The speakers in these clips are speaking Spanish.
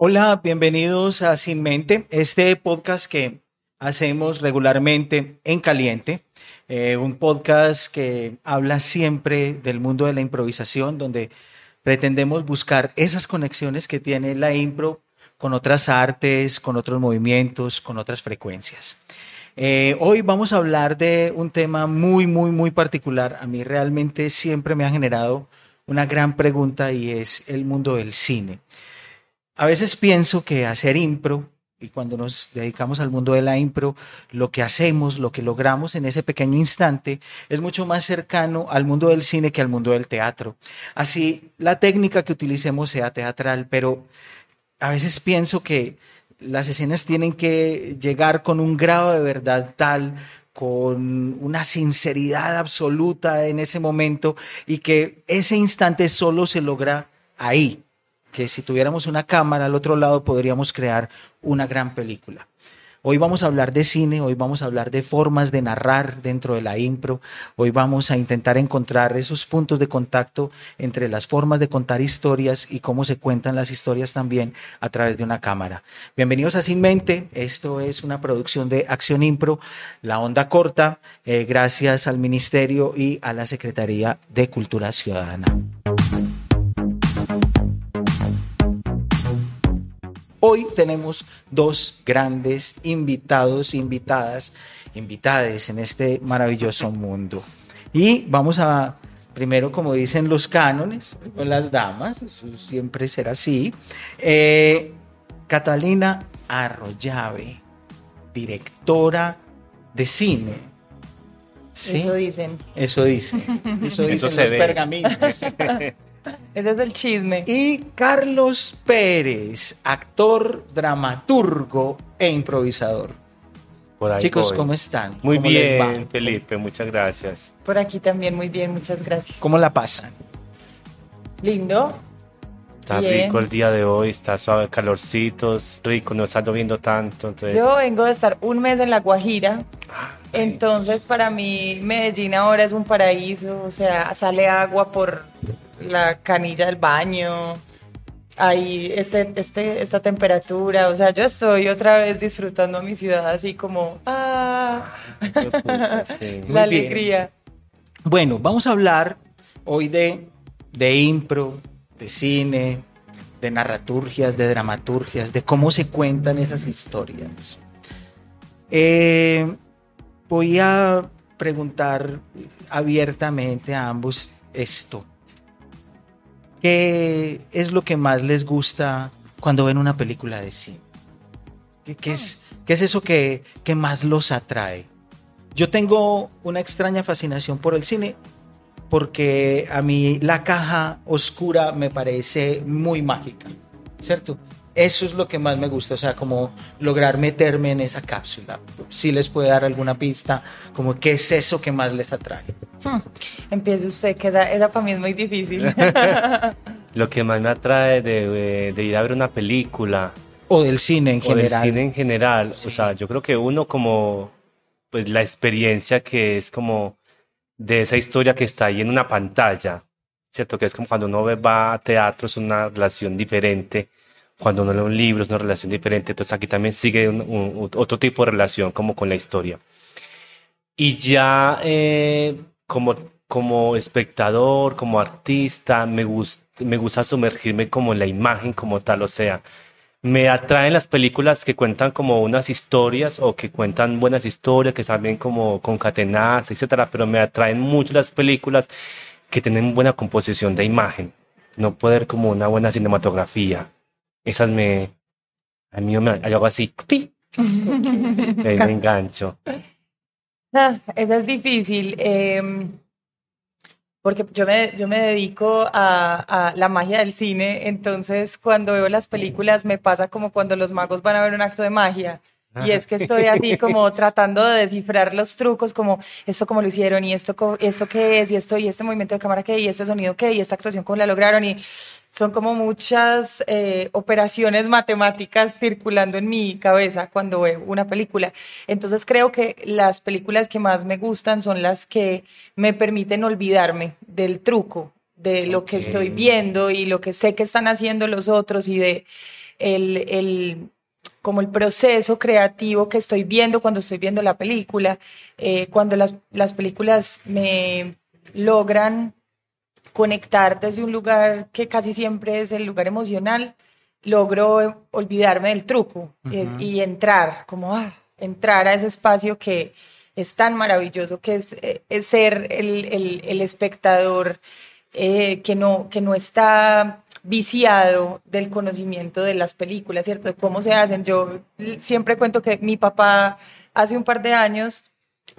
Hola, bienvenidos a Sin Mente, este podcast que hacemos regularmente en Caliente, eh, un podcast que habla siempre del mundo de la improvisación, donde pretendemos buscar esas conexiones que tiene la impro con otras artes, con otros movimientos, con otras frecuencias. Eh, hoy vamos a hablar de un tema muy, muy, muy particular. A mí realmente siempre me ha generado una gran pregunta y es el mundo del cine. A veces pienso que hacer impro, y cuando nos dedicamos al mundo de la impro, lo que hacemos, lo que logramos en ese pequeño instante, es mucho más cercano al mundo del cine que al mundo del teatro. Así, la técnica que utilicemos sea teatral, pero a veces pienso que las escenas tienen que llegar con un grado de verdad tal, con una sinceridad absoluta en ese momento y que ese instante solo se logra ahí, que si tuviéramos una cámara al otro lado podríamos crear una gran película. Hoy vamos a hablar de cine, hoy vamos a hablar de formas de narrar dentro de la impro, hoy vamos a intentar encontrar esos puntos de contacto entre las formas de contar historias y cómo se cuentan las historias también a través de una cámara. Bienvenidos a Sin Mente, esto es una producción de Acción Impro, la onda corta, eh, gracias al Ministerio y a la Secretaría de Cultura Ciudadana. Hoy tenemos dos grandes invitados, invitadas, invitades en este maravilloso mundo. Y vamos a, primero, como dicen los cánones, con las damas, eso siempre será así. Eh, Catalina Arroyave, directora de cine. Eso dicen. Eso dicen. Eso dicen los pergaminos. Ese es el chisme. Y Carlos Pérez, actor, dramaturgo e improvisador. Chicos, ¿cómo están? Muy bien, Felipe, muchas gracias. Por aquí también muy bien, muchas gracias. ¿Cómo la pasan? Lindo. Está rico el día de hoy, está suave, calorcitos, rico, no está lloviendo tanto. Yo vengo de estar un mes en La Guajira, entonces para mí Medellín ahora es un paraíso, o sea, sale agua por la canilla del baño, ahí este, este, esta temperatura, o sea, yo estoy otra vez disfrutando mi ciudad así como, ah, la alegría. Bueno, vamos a hablar hoy de, de impro, de cine, de narraturgias, de dramaturgias, de cómo se cuentan esas historias. Eh, voy a preguntar abiertamente a ambos esto. ¿Qué es lo que más les gusta cuando ven una película de cine? ¿Qué, es, eso que, que más los atrae? Yo tengo una extraña fascinación por el cine porque a mí la caja oscura me parece muy mágica, ¿cierto? Eso es lo que más me gusta, o sea, como lograr meterme en esa cápsula. Si les puede dar alguna pista, como qué es eso que más les atrae. Hmm. Empiece usted, que esa, para mí es muy difícil. lo que más me atrae de, ir a ver una película. O del cine en general. del cine en general. O sea, yo creo que uno como, pues la experiencia que es como de esa historia que está ahí en una pantalla, ¿cierto? Que es como cuando uno va a teatro, es una relación diferente cuando uno lee un libro es una relación diferente, entonces aquí también sigue otro tipo de relación como con la historia. Y ya eh, como, como espectador, como artista, me, me gusta sumergirme como en la imagen como tal, o sea, me atraen las películas que cuentan como unas historias o que cuentan buenas historias, que están bien como concatenadas, etcétera, pero me atraen mucho las películas que tienen buena composición de imagen, no poder como una buena cinematografía. Esas me. A mí me hago así. ¡pi! me engancho. Ah, esa es difícil. Em, porque yo me, yo me dedico a, a, la magia del cine, entonces cuando veo las películas me pasa como cuando los magos van a ver un acto de magia. Y es que estoy así como tratando de descifrar los trucos, como esto como lo hicieron, y esto, esto qué es, y esto, y este movimiento de cámara qué, y este sonido qué, y esta actuación cómo la lograron, y son como muchas eh, operaciones matemáticas circulando en mi cabeza cuando veo una película. Entonces creo que las películas que más me gustan son las que me permiten olvidarme del truco, de lo que estoy viendo y lo que sé que están haciendo los otros y de el, el, como el proceso creativo que estoy viendo cuando estoy viendo la película, eh, cuando las, las películas me logran conectar desde un lugar que casi siempre es el lugar emocional, logro olvidarme del truco y entrar, como ah, entrar a ese espacio que es tan maravilloso, que es, eh, ser el, el, espectador eh, que, no, que no está viciado del conocimiento de las películas, ¿cierto? De cómo se hacen. Yo siempre cuento que mi papá hace un par de años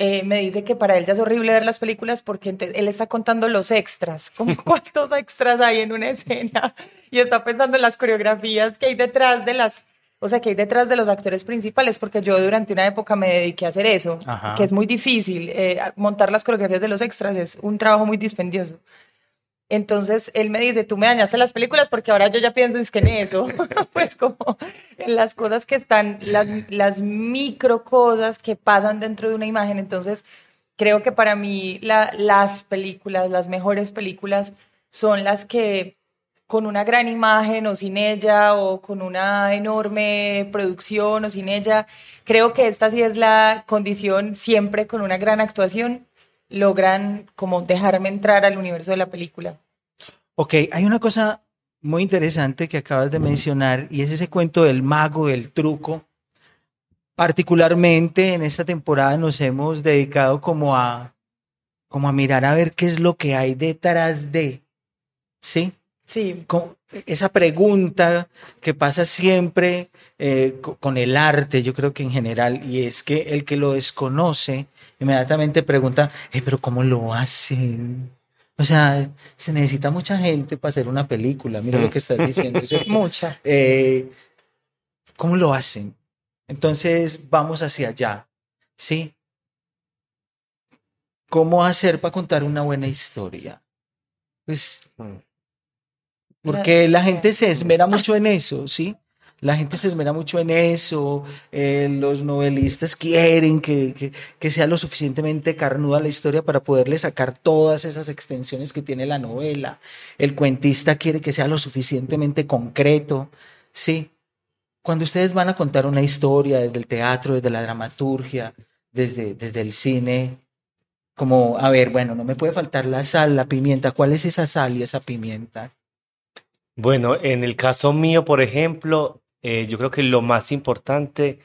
eh, me dice que para él ya es horrible ver las películas porque él está contando los extras, como cuántos extras hay en una escena y está pensando en las coreografías que hay detrás de las, o sea, que hay detrás de los actores principales, porque yo durante una época me dediqué a hacer eso, que es muy difícil. Eh, montar las coreografías de los extras es un trabajo muy dispendioso. Entonces él me dice, tú me dañaste las películas porque ahora yo ya pienso es que en eso, pues como en las cosas que están, las, las micro cosas que pasan dentro de una imagen. Entonces creo que para mí las películas, las mejores películas son las que con una gran imagen o sin ella o con una enorme producción o sin ella, creo que esta sí es la condición siempre con una gran actuación logran como dejarme entrar al universo de la película. Ok, hay una cosa muy interesante que acabas de mencionar y es ese cuento del mago, del truco. Particularmente en esta temporada nos hemos dedicado como a, como a mirar a ver qué es lo que hay detrás de, ¿sí? Sí. esa pregunta que pasa siempre eh, con el arte, yo creo que en general, y es que el que lo desconoce inmediatamente pregunta, eh, pero ¿cómo lo hacen? O sea, se necesita mucha gente para hacer una película. Mira lo mm. que estás diciendo. Mucha. Eh, ¿Cómo lo hacen? Entonces vamos hacia allá. ¿Sí? ¿Cómo hacer para contar una buena historia? Pues, mm. porque la gente se esmera mucho en eso, ¿sí? La gente se esmera mucho en eso, eh, los novelistas quieren que, sea lo suficientemente carnuda la historia para poderle sacar todas esas extensiones que tiene la novela. El cuentista quiere que sea lo suficientemente concreto. Sí, cuando ustedes van a contar una historia desde el teatro, desde la dramaturgia, desde, desde el cine, como, a ver, bueno, no me puede faltar la sal, la pimienta, ¿cuál es esa sal y esa pimienta? Bueno, en el caso mío, por ejemplo, eh, yo creo que lo más importante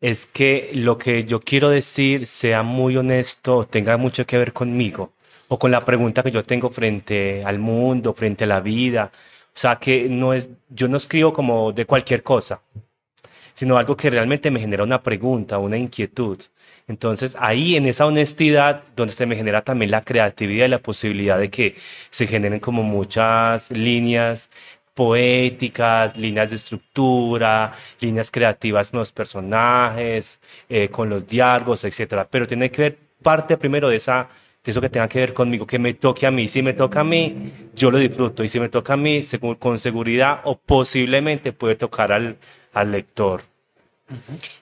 es que lo que yo quiero decir sea muy honesto, tenga mucho que ver conmigo o con la pregunta que yo tengo frente al mundo, frente a la vida. O sea, que no es, yo no escribo como de cualquier cosa, sino algo que realmente me genera una pregunta, una inquietud. Entonces, ahí en esa honestidad, donde se me genera también la creatividad y la posibilidad de que se generen como muchas líneas poéticas, líneas de estructura, líneas creativas con los personajes, eh, con los diálogos, etcétera. Pero tiene que ver parte primero de esa de eso que tenga que ver conmigo, que me toque a mí. Si me toca a mí, yo lo disfruto. Y si me toca a mí, con seguridad o posiblemente puede tocar al, al lector.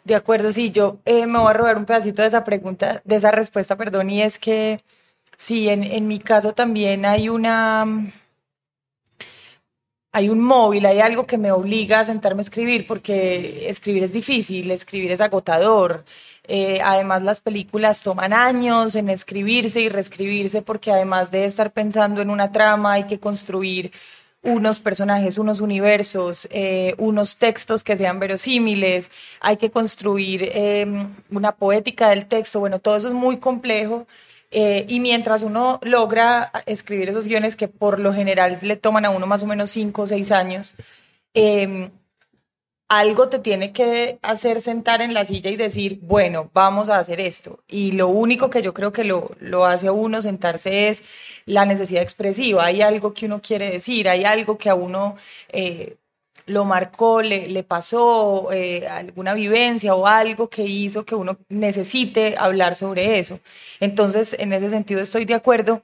De acuerdo, sí, yo eh, me voy a robar un pedacito de esa pregunta, de esa respuesta, perdón, y es que sí, en, en mi caso también hay una hay un móvil, hay algo que me obliga a sentarme a escribir, porque escribir es difícil, escribir es agotador. Eh, además, las películas toman años en escribirse y reescribirse, porque además de estar pensando en una trama, hay que construir unos personajes, unos universos, eh, unos textos que sean verosímiles, hay que construir em, una poética del texto. Bueno, todo eso es muy complejo eh, y mientras uno logra escribir esos guiones que por lo general le toman a uno más o menos cinco o seis años, em, algo te tiene que hacer sentar en la silla y decir, bueno, vamos a hacer esto. Y lo único que yo creo que lo, lo hace a uno sentarse es la necesidad expresiva. Hay algo que uno quiere decir, hay algo que a uno eh, lo marcó, le, le pasó eh, alguna vivencia o algo que hizo que uno necesite hablar sobre eso. Entonces, en ese sentido estoy de acuerdo,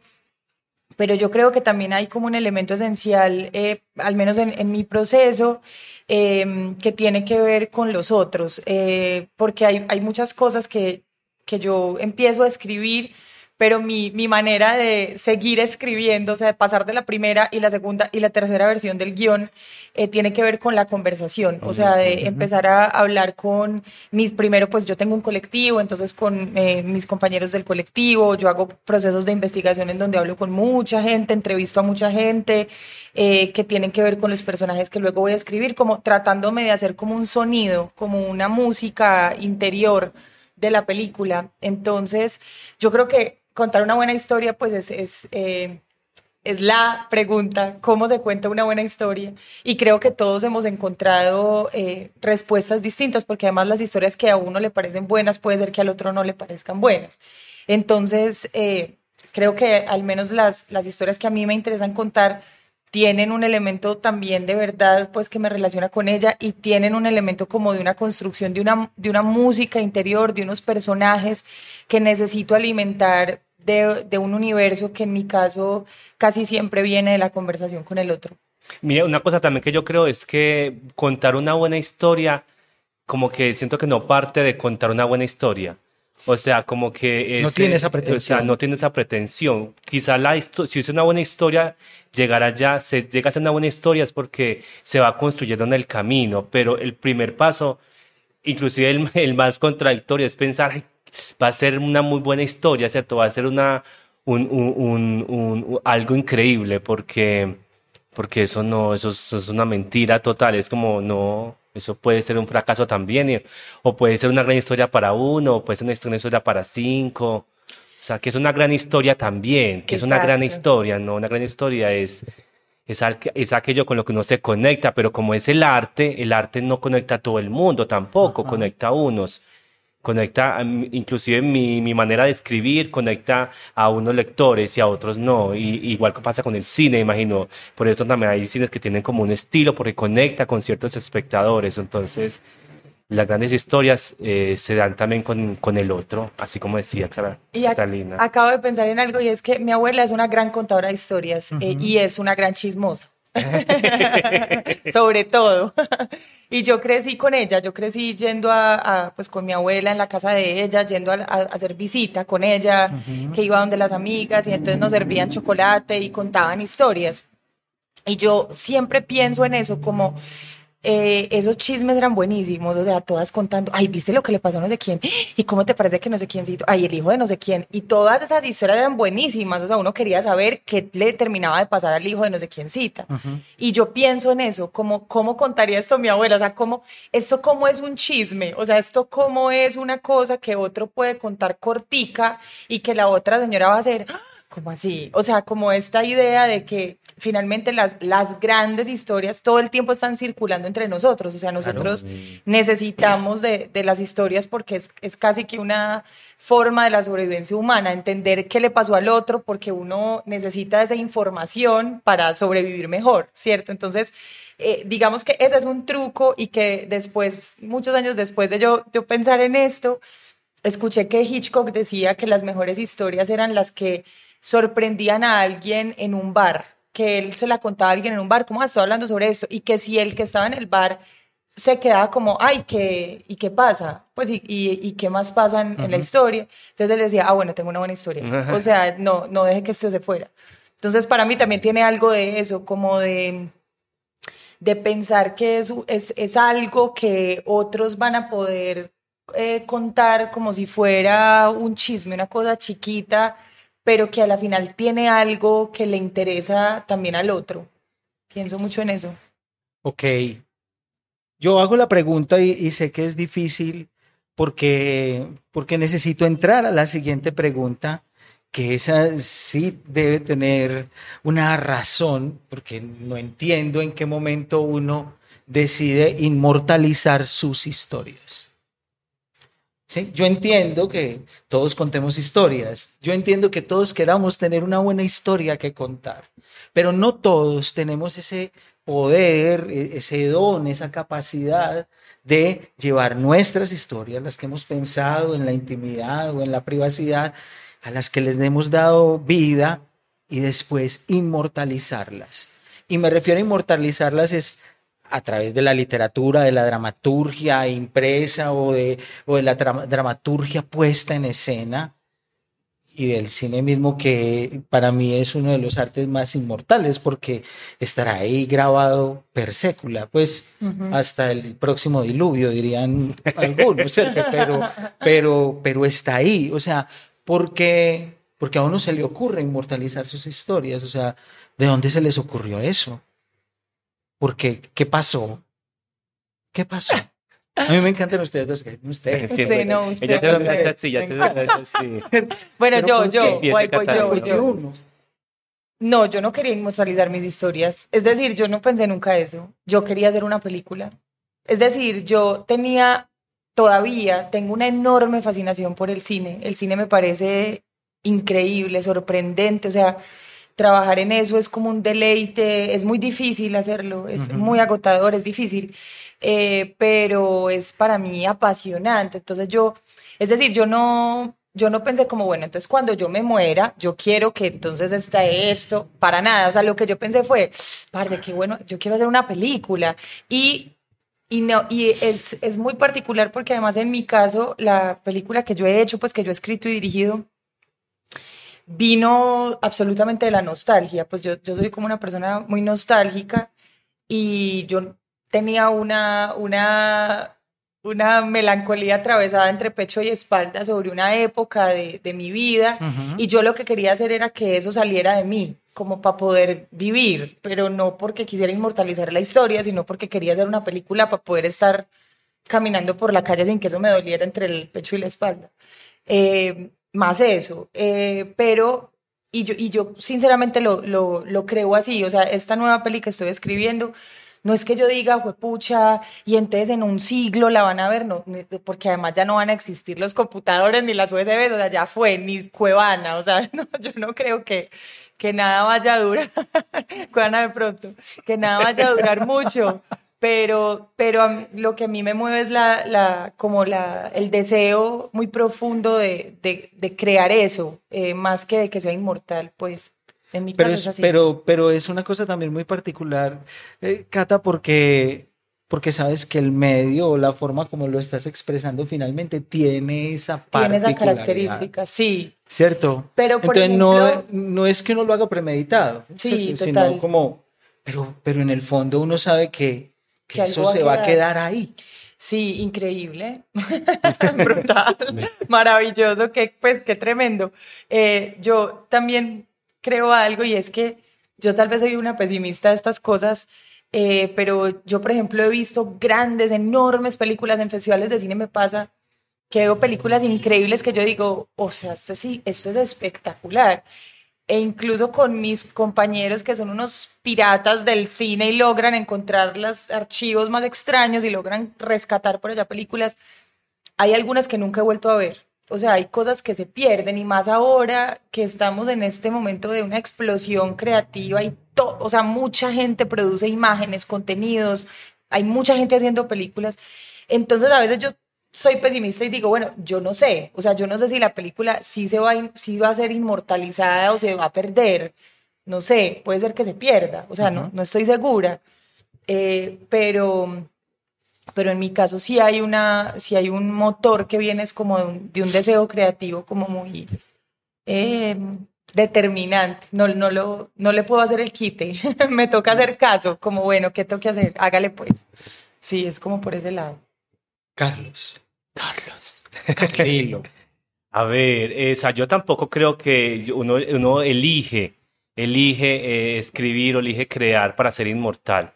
pero yo creo que también hay como un elemento esencial, eh, al menos en, mi proceso, em, que tiene que ver con los otros, eh, porque hay, hay muchas cosas que, que yo empiezo a escribir pero mi, mi, manera de seguir escribiendo, o sea, de pasar de la primera y la segunda y la tercera versión del guion, eh, tiene que ver con la conversación, o sea, de empezar a hablar con mis, primero pues yo tengo un colectivo, entonces con eh, mis compañeros del colectivo, yo hago procesos de investigación en donde hablo con mucha gente, entrevisto a mucha gente, eh, que tienen que ver con los personajes que luego voy a escribir, como tratándome de hacer como un sonido, como una música interior de la película. Entonces, yo creo que contar una buena historia, pues es, es, eh, es, la pregunta, ¿cómo se cuenta una buena historia? Y creo que todos hemos encontrado eh, respuestas distintas, porque además las historias que a uno le parecen buenas, puede ser que al otro no le parezcan buenas. Entonces, eh, creo que al menos las, las historias que a mí me interesan contar, tienen un elemento también de verdad, pues que me relaciona con ella y tienen un elemento como de una construcción, de una, de una música interior, de unos personajes que necesito alimentar de, de un universo que en mi caso casi siempre viene de la conversación con el otro. Mira, una cosa también que yo creo es que contar una buena historia, como que siento que no parte de contar una buena historia o sea, como que... no tiene esa pretensión. O sea, no tiene esa pretensión. Quizá la si es una buena historia, llegará ya, se llega a ser una buena historia es porque se va construyendo en el camino, pero el primer paso, inclusive el, el más contradictorio, es pensar, va a ser una muy buena historia, ¿cierto? Va a ser una, un, un, un, algo increíble, porque, porque eso no, eso es una mentira total, es como no eso puede ser un fracaso también, o puede ser una gran historia para uno, o puede ser una gran historia para cinco. O sea, que es una gran historia también, que es una gran historia, ¿no? Una gran historia es, es, es, aquello con lo que uno se conecta, pero como es el arte, el arte no conecta a todo el mundo tampoco, conecta a unos conecta, inclusive mi, mi, manera de escribir conecta a unos lectores y a otros no. Y, igual que pasa con el cine, imagino. Por eso también hay cines que tienen como un estilo, porque conecta con ciertos espectadores. Entonces, las grandes historias eh, se dan también con, con, el otro, así como decía Clara, y Catalina. Acabo de pensar en algo y es que mi abuela es una gran contadora de historias eh, y es una gran chismosa. Sobre todo. Y yo crecí con ella, yo crecí yendo a, pues con mi abuela en la casa de ella, yendo a, hacer visita con ella, que iba donde las amigas y entonces nos servían chocolate y contaban historias. Y yo siempre pienso en eso como eh, esos chismes eran buenísimos, o sea, todas contando, ay, ¿viste lo que le pasó a no sé quién? ¿Y cómo te parece que no sé quiéncito? Ay, el hijo de no sé quién. Y todas esas historias eran buenísimas, o sea, uno quería saber qué le terminaba de pasar al hijo de no sé quién cita. Y yo pienso en eso, como, ¿cómo contaría esto mi abuela? O sea, ¿cómo, esto cómo es un chisme? O sea, esto cómo es una cosa que otro puede contar cortica y que la otra señora va a hacer. ¿cómo así? O sea, como esta idea de que finalmente las, las grandes historias todo el tiempo están circulando entre nosotros, o sea, nosotros necesitamos de, de, las historias porque es, es, casi que una forma de la sobrevivencia humana, entender qué le pasó al otro porque uno necesita esa información para sobrevivir mejor, ¿cierto? Entonces, eh, digamos que ese es un truco y que después, muchos años después de yo, yo pensar en esto, escuché que Hitchcock decía que las mejores historias eran las que sorprendían a alguien en un bar, que él se la contaba a alguien en un bar, ¿cómo estoy hablando sobre esto? Y que si el que estaba en el bar se quedaba como, ay, ¿qué, ¿y qué pasa? Pues, ¿y, y, qué más pasa en, la historia? Entonces él decía, ah, bueno, tengo una buena historia. O sea, no, no deje que esté se fuera. Entonces, para mí también tiene algo de eso, como de, de pensar que es, es, es algo que otros van a poder eh, contar como si fuera un chisme, una cosa chiquita, pero que a la final tiene algo que le interesa también al otro. Pienso mucho en eso. Ok. Yo hago la pregunta y, sé que es difícil porque, porque necesito entrar a la siguiente pregunta, que esa sí debe tener una razón, porque no entiendo en qué momento uno decide inmortalizar sus historias. ¿Sí? Yo entiendo que todos contemos historias, yo entiendo que todos queramos tener una buena historia que contar, pero no todos tenemos ese poder, e, ese don, esa capacidad de llevar nuestras historias, las que hemos pensado en la intimidad o en la privacidad, a las que les hemos dado vida y después inmortalizarlas. Y me refiero a inmortalizarlas es a través de la literatura, de la dramaturgia impresa o de, o de la dramaturgia puesta en escena. y del cine mismo que para mí es uno de los artes más inmortales porque estará ahí grabado per sécula, pues hasta el próximo diluvio dirían algunos, ¿cierto? Pero, pero, pero está ahí, o sea, porque, porque a uno se le ocurre inmortalizar sus historias, o sea, ¿de dónde se les ocurrió eso? Porque, ¿qué pasó? ¿Qué pasó? A mí me encantan ustedes dos. Usted. Usted, no, usted. Ella se lo mete así, ya se lo mete así. Bueno, yo, yo, yo, yo. uno? No, yo no quería inmortalizar mis historias. Es decir, yo no pensé nunca eso. Yo quería hacer una película. Es decir, yo tenía, todavía tengo una enorme fascinación por el cine. El cine me parece increíble, sorprendente. O sea, trabajar en eso es como un deleite. Es muy difícil hacerlo. Es muy agotador, es difícil. Eh, pero es para mí apasionante. Entonces yo, es decir, yo no, yo no pensé como, bueno, entonces cuando yo me muera, yo quiero que entonces esté esto, para nada. O sea, lo que yo pensé fue, parce, qué bueno, yo quiero hacer una película. Y, y, no, y es, es muy particular porque además en mi caso, la película que yo he hecho, pues que yo he escrito y dirigido, vino absolutamente de la nostalgia. Pues yo, yo soy como una persona muy nostálgica y yo tenía una, una, una melancolía atravesada entre pecho y espalda sobre una época de, de mi vida y yo lo que quería hacer era que eso saliera de mí, como para poder vivir, pero no porque quisiera inmortalizar la historia, sino porque quería hacer una película para poder estar caminando por la calle sin que eso me doliera entre el pecho y la espalda. Eh, más eso, eh, pero y yo, y yo sinceramente lo, lo, lo creo así, o sea, esta nueva peli que estoy escribiendo, no es que yo diga, pucha, y entonces en un siglo la van a ver, no, porque además ya no van a existir los computadores ni las USBs, o sea, ya fue, ni Cuevana, o sea, no, yo no creo que, que nada vaya a durar, Cuevana de pronto, que nada vaya a durar mucho, pero, pero lo que a mí me mueve es la, la, como la, el deseo muy profundo de, de, de crear eso, eh, más que de que sea inmortal, pues. En mi Pero caso es, así. pero, pero es una cosa también muy particular, eh, Cata, porque, porque sabes que el medio o la forma como lo estás expresando finalmente tiene esa Tiene esa característica, sí. ¿Cierto? Pero, por Entonces no, ejemplo- no es que uno lo haga premeditado, Sí, sino como, pero, pero en el fondo uno sabe que, que Que eso va a se va a quedar. ahí. Sí, increíble, brutal, maravilloso, qué, pues qué tremendo. Eh, yo también creo algo y es que yo tal vez soy una pesimista de estas cosas, eh, pero yo, por ejemplo, he visto grandes, enormes películas en festivales de cine, me pasa que veo películas increíbles que yo digo, o sea, esto es, sí, esto es espectacular. E incluso con mis compañeros que son unos piratas del cine y logran encontrar los archivos más extraños y logran rescatar por allá películas, hay algunas que nunca he vuelto a ver. O sea, hay cosas que se pierden y más ahora que estamos en este momento de una explosión creativa y todo, o sea, mucha gente produce imágenes, contenidos, hay mucha gente haciendo películas. Entonces, a veces yo soy pesimista y digo, bueno, yo no sé, o sea, yo no sé si la película sí se va, sí va a ser inmortalizada o se va a perder, no sé, puede ser que se pierda, o sea, no, no estoy segura, Eh, pero, pero en mi caso sí hay una, sí hay un motor que viene es como de un, de un deseo creativo como muy eh, determinante, no, no, lo, no le puedo hacer el quite, me toca hacer caso, como bueno, ¿qué tengo que hacer? Hágale pues, sí, es como por ese lado. Carlos. Carlos. A ver, esa, yo tampoco creo que uno, uno elige, elige eh, escribir o elige crear para ser inmortal.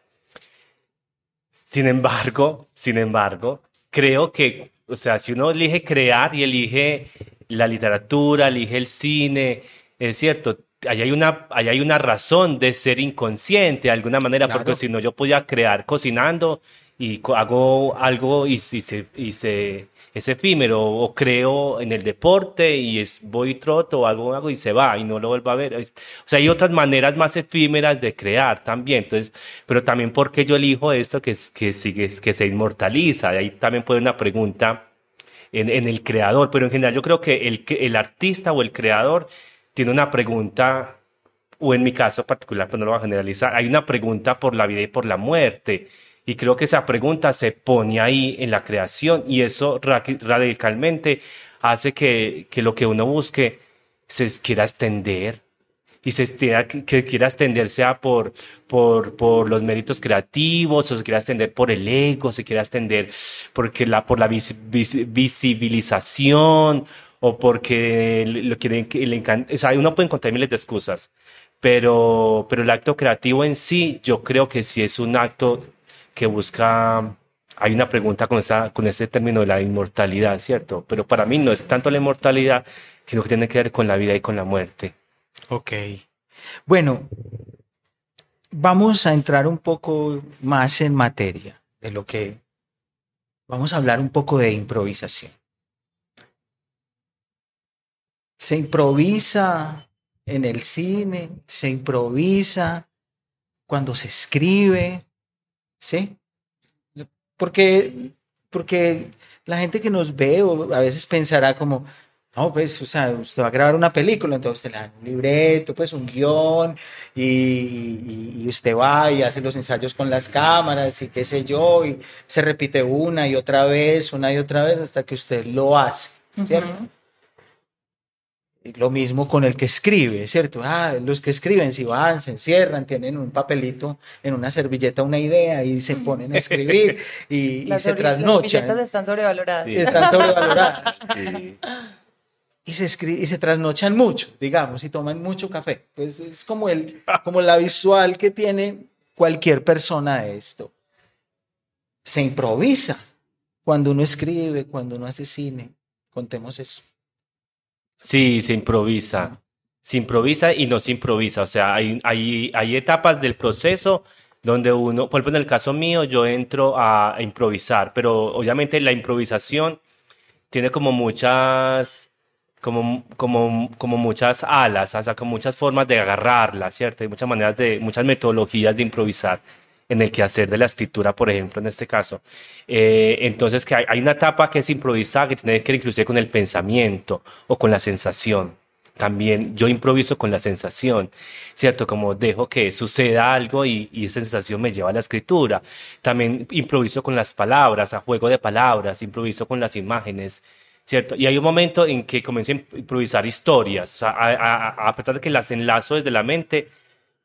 Sin embargo, sin embargo, creo que, o sea, si uno elige crear y elige la literatura, elige el cine, es cierto, ahí hay una, ahí hay una razón de ser inconsciente de alguna manera, Claro. porque si no yo podía crear cocinando y hago algo y, y se, y se- es efímero, o creo en el deporte y es, voy y troto o algo, hago y se va y no lo vuelvo a ver. O sea, hay otras maneras más efímeras de crear también. Entonces, pero también porque yo elijo esto que, es- que, sigue, que se inmortaliza. Ahí también puede una pregunta en, en el creador, pero en general yo creo que el, el artista o el creador tiene una pregunta, o en mi caso particular, pues no lo voy a generalizar, hay una pregunta por la vida y por la muerte. Y creo que esa pregunta se pone ahí en la creación y eso ra- radicalmente hace que, que lo que uno busque se quiera extender y se quiera, que quiera extender sea por, por, por los méritos creativos o se quiera extender por el ego, se quiera extender porque la, por la visibilización o porque lo quieren le encanta. O sea, uno puede encontrar miles de excusas, pero, pero el acto creativo en sí, yo creo que sí es un acto que busca hay una pregunta con, esa, con ese término de la inmortalidad, ¿cierto? Pero para mí no es tanto la inmortalidad, sino que tiene que ver con la vida y con la muerte. Ok. Bueno, vamos a entrar un poco más en materia de lo que vamos a hablar un poco de improvisación. Se improvisa en el cine, se improvisa cuando se escribe, ¿sí? Porque, porque la gente que nos ve o a veces pensará como, no, pues, o sea, usted va a grabar una película, entonces usted le da un libreto, pues un guion, y, y, usted va y hace los ensayos con las cámaras y qué sé yo, y se repite una y otra vez, una y otra vez hasta que usted lo hace, ¿cierto? Lo mismo con el que escribe, ¿cierto? Ah, los que escriben, si van, se encierran, tienen un papelito en una servilleta, una idea y se ponen a escribir y, se trasnochan. Las están sobrevaloradas. Están sobrevaloradas. Y se, y se trasnochan mucho, digamos, y toman mucho café. Pues es como, el, como la visual que tiene cualquier persona de esto. Se improvisa cuando uno escribe, cuando uno hace cine. Contemos eso. Sí, se improvisa. Se improvisa y no se improvisa. O sea, hay, hay, hay etapas del proceso donde uno, por ejemplo, en el caso mío, yo entro a, improvisar, pero obviamente la improvisación tiene como muchas, como, como, como muchas alas, o sea, con muchas formas de agarrarla, ¿cierto? Hay muchas maneras de, muchas metodologías de improvisar en el quehacer de la escritura, por ejemplo, en este caso. Eh, entonces, que hay, una etapa que es improvisar, que tiene que ver inclusive con el pensamiento o con la sensación. También yo improviso con la sensación, ¿cierto? Como dejo que suceda algo y, esa sensación me lleva a la escritura. También improviso con las palabras, a juego de palabras, improviso con las imágenes, ¿cierto? Y hay un momento en que comienzo a improvisar historias, a, a, a pesar de que las enlazo desde la mente,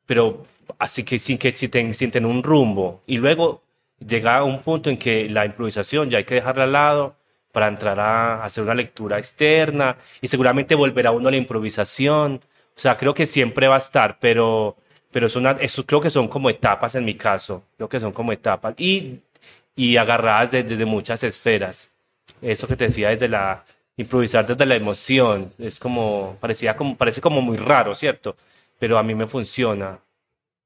pero así que sin que sienten, un rumbo. Y luego llega a un punto en que la improvisación ya hay que dejarla al lado para entrar a hacer una lectura externa y seguramente volverá uno a la improvisación. O sea, creo que siempre va a estar, pero, pero es eso creo que son como etapas en mi caso. Creo que son como etapas y, y agarradas desde, muchas esferas. Eso que te decía desde la improvisar desde la emoción es como parecía como parece como muy raro, ¿cierto? Pero a mí me funciona.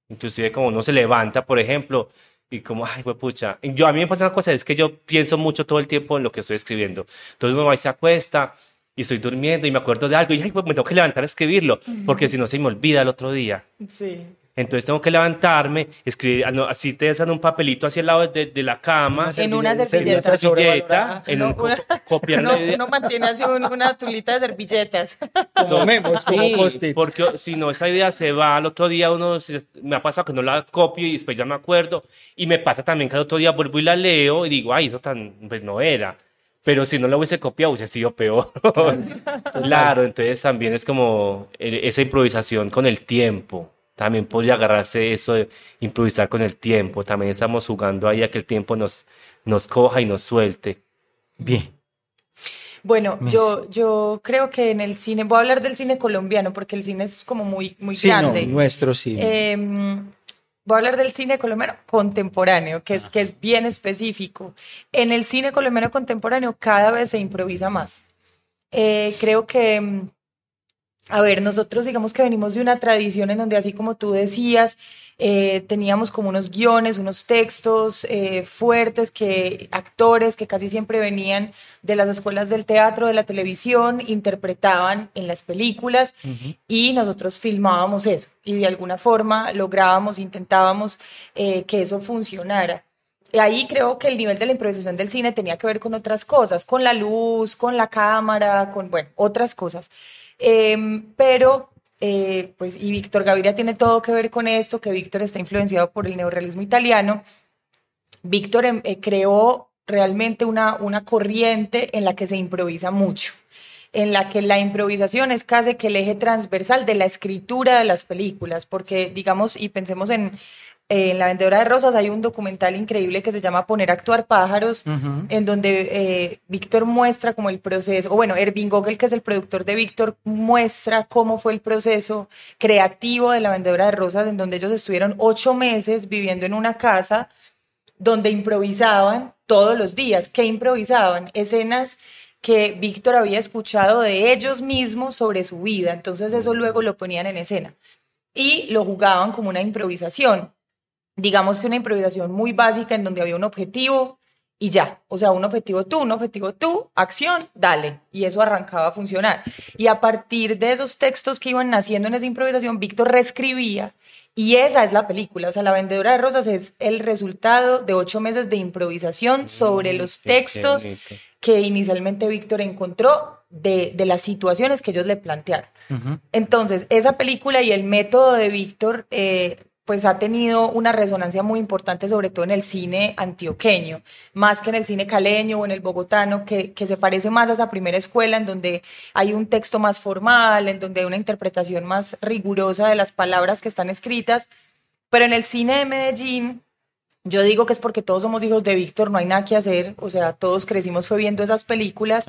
Inclusive como uno se levanta, por ejemplo, y como, ay, pues pucha. Yo, a mí me pasa una cosa, es que yo pienso mucho todo el tiempo en lo que estoy escribiendo. Entonces uno va y se acuesta y estoy durmiendo y me acuerdo de algo y ay, pues me tengo que levantar a escribirlo, porque si no se me olvida el otro día. Sí. Entonces tengo que levantarme, escribir, ah, así te dan un papelito hacia el lado de, de la cama. En una servilleta. servilleta en un, una, copiar uno, uno, mantiene así una tulita de servilletas. Tomemos como sí, Porque si no, esa idea se va al otro día, uno me ha pasado que no la copio y después ya me acuerdo. Y me pasa también que al otro día vuelvo y la leo y digo, ay, eso tan, pues no era. Pero si no lo hubiese copiado, hubiese sido peor. claro, entonces también es como esa improvisación con el tiempo también podría agarrarse eso de improvisar con el tiempo. También estamos jugando ahí a que el tiempo nos, nos coja y nos suelte. Bien. Bueno, yo, yo creo que en el cine, voy a hablar del cine colombiano porque el cine es como muy, muy grande. No, nuestro cine. Em, voy a hablar del cine colombiano contemporáneo, que es, que es bien específico. En el cine colombiano contemporáneo cada vez se improvisa más. Eh, creo que em, a ver, nosotros digamos que venimos de una tradición en donde, así como tú decías, eh, teníamos como unos guiones, unos textos eh, fuertes que actores que casi siempre venían de las escuelas del teatro, de la televisión, interpretaban en las películas y nosotros filmábamos eso y de alguna forma lográbamos, intentábamos eh, que eso funcionara. Ahí creo que el nivel de la improvisación del cine tenía que ver con otras cosas, con la luz, con la cámara, con, bueno, otras cosas. Em, pero, eh, pues, y Víctor Gaviria tiene todo que ver con esto, que Víctor está influenciado por el neorrealismo italiano. Víctor em, eh, creó realmente una, una corriente en la que se improvisa mucho. en la que la improvisación es casi que el eje transversal de la escritura de las películas, porque digamos, y pensemos en, en La Vendedora de Rosas, hay un documental increíble que se llama Poner a actuar pájaros, en donde eh, Víctor muestra como el proceso, o bueno, Ervin Gogel, que es el productor de Víctor, muestra cómo fue el proceso creativo de La Vendedora de Rosas, en donde ellos estuvieron ocho meses viviendo en una casa donde improvisaban todos los días. ¿Qué improvisaban? Escenas que Víctor había escuchado de ellos mismos sobre su vida. Entonces eso luego lo ponían en escena y lo jugaban como una improvisación. Digamos que una improvisación muy básica en donde había un objetivo y ya. O sea, un objetivo tú, un objetivo tú, acción, dale. Y eso arrancaba a funcionar. Y a partir de esos textos que iban naciendo en esa improvisación, Víctor reescribía y esa es la película, o sea, La Vendedora de Rosas es el resultado de ocho meses de improvisación sobre los textos que inicialmente Víctor encontró de, de, las situaciones que ellos le plantearon. Entonces, esa película y el método de Víctor eh, pues ha tenido una resonancia muy importante, sobre todo en el cine antioqueño, más que en el cine caleño o en el bogotano, que, que, se parece más a esa primera escuela en donde hay un texto más formal, en donde hay una interpretación más rigurosa de las palabras que están escritas. Pero en el cine de Medellín, yo digo que es porque todos somos hijos de Víctor, no hay nada que hacer, o sea, todos crecimos fue viendo esas películas.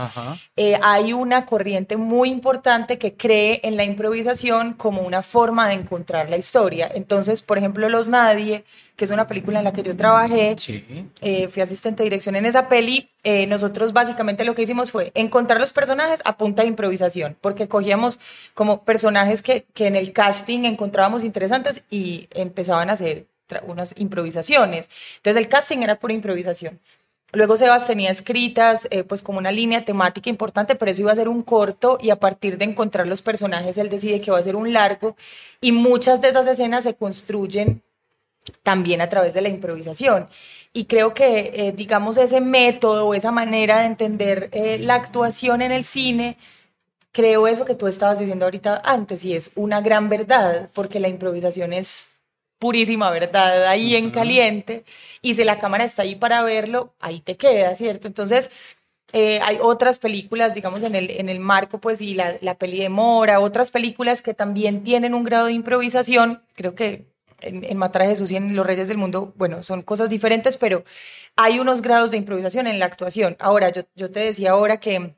Eh, hay una corriente muy importante que cree en la improvisación como una forma de encontrar la historia. Entonces, por ejemplo, Los Nadie, que es una película en la que yo trabajé, eh, fui asistente de dirección en esa peli, eh, nosotros básicamente lo que hicimos fue encontrar los personajes a punta de improvisación, porque cogíamos como personajes que, que en el casting encontrábamos interesantes y empezaban a hacer unas improvisaciones. Entonces el casting era pura improvisación. Luego Sebas tenía escritas eh, pues como una línea temática importante, pero eso iba a ser un corto y a partir de encontrar los personajes él decide que va a ser un largo y muchas de esas escenas se construyen también a través de la improvisación. Y creo que, eh, digamos, ese método esa manera de entender eh, la actuación en el cine, creo eso que tú estabas diciendo ahorita antes y es una gran verdad, porque la improvisación es purísima verdad ahí en caliente y si la cámara está ahí para verlo, ahí te queda, ¿cierto? Entonces, eh, hay otras películas, digamos, en el, en el marco, pues, y la, la peli de Mora, otras películas que también tienen un grado de improvisación, creo que en, en Matar a Jesús y en Los Reyes del Mundo, bueno, son cosas diferentes, pero hay unos grados de improvisación en la actuación. Ahora, yo, yo te decía ahora que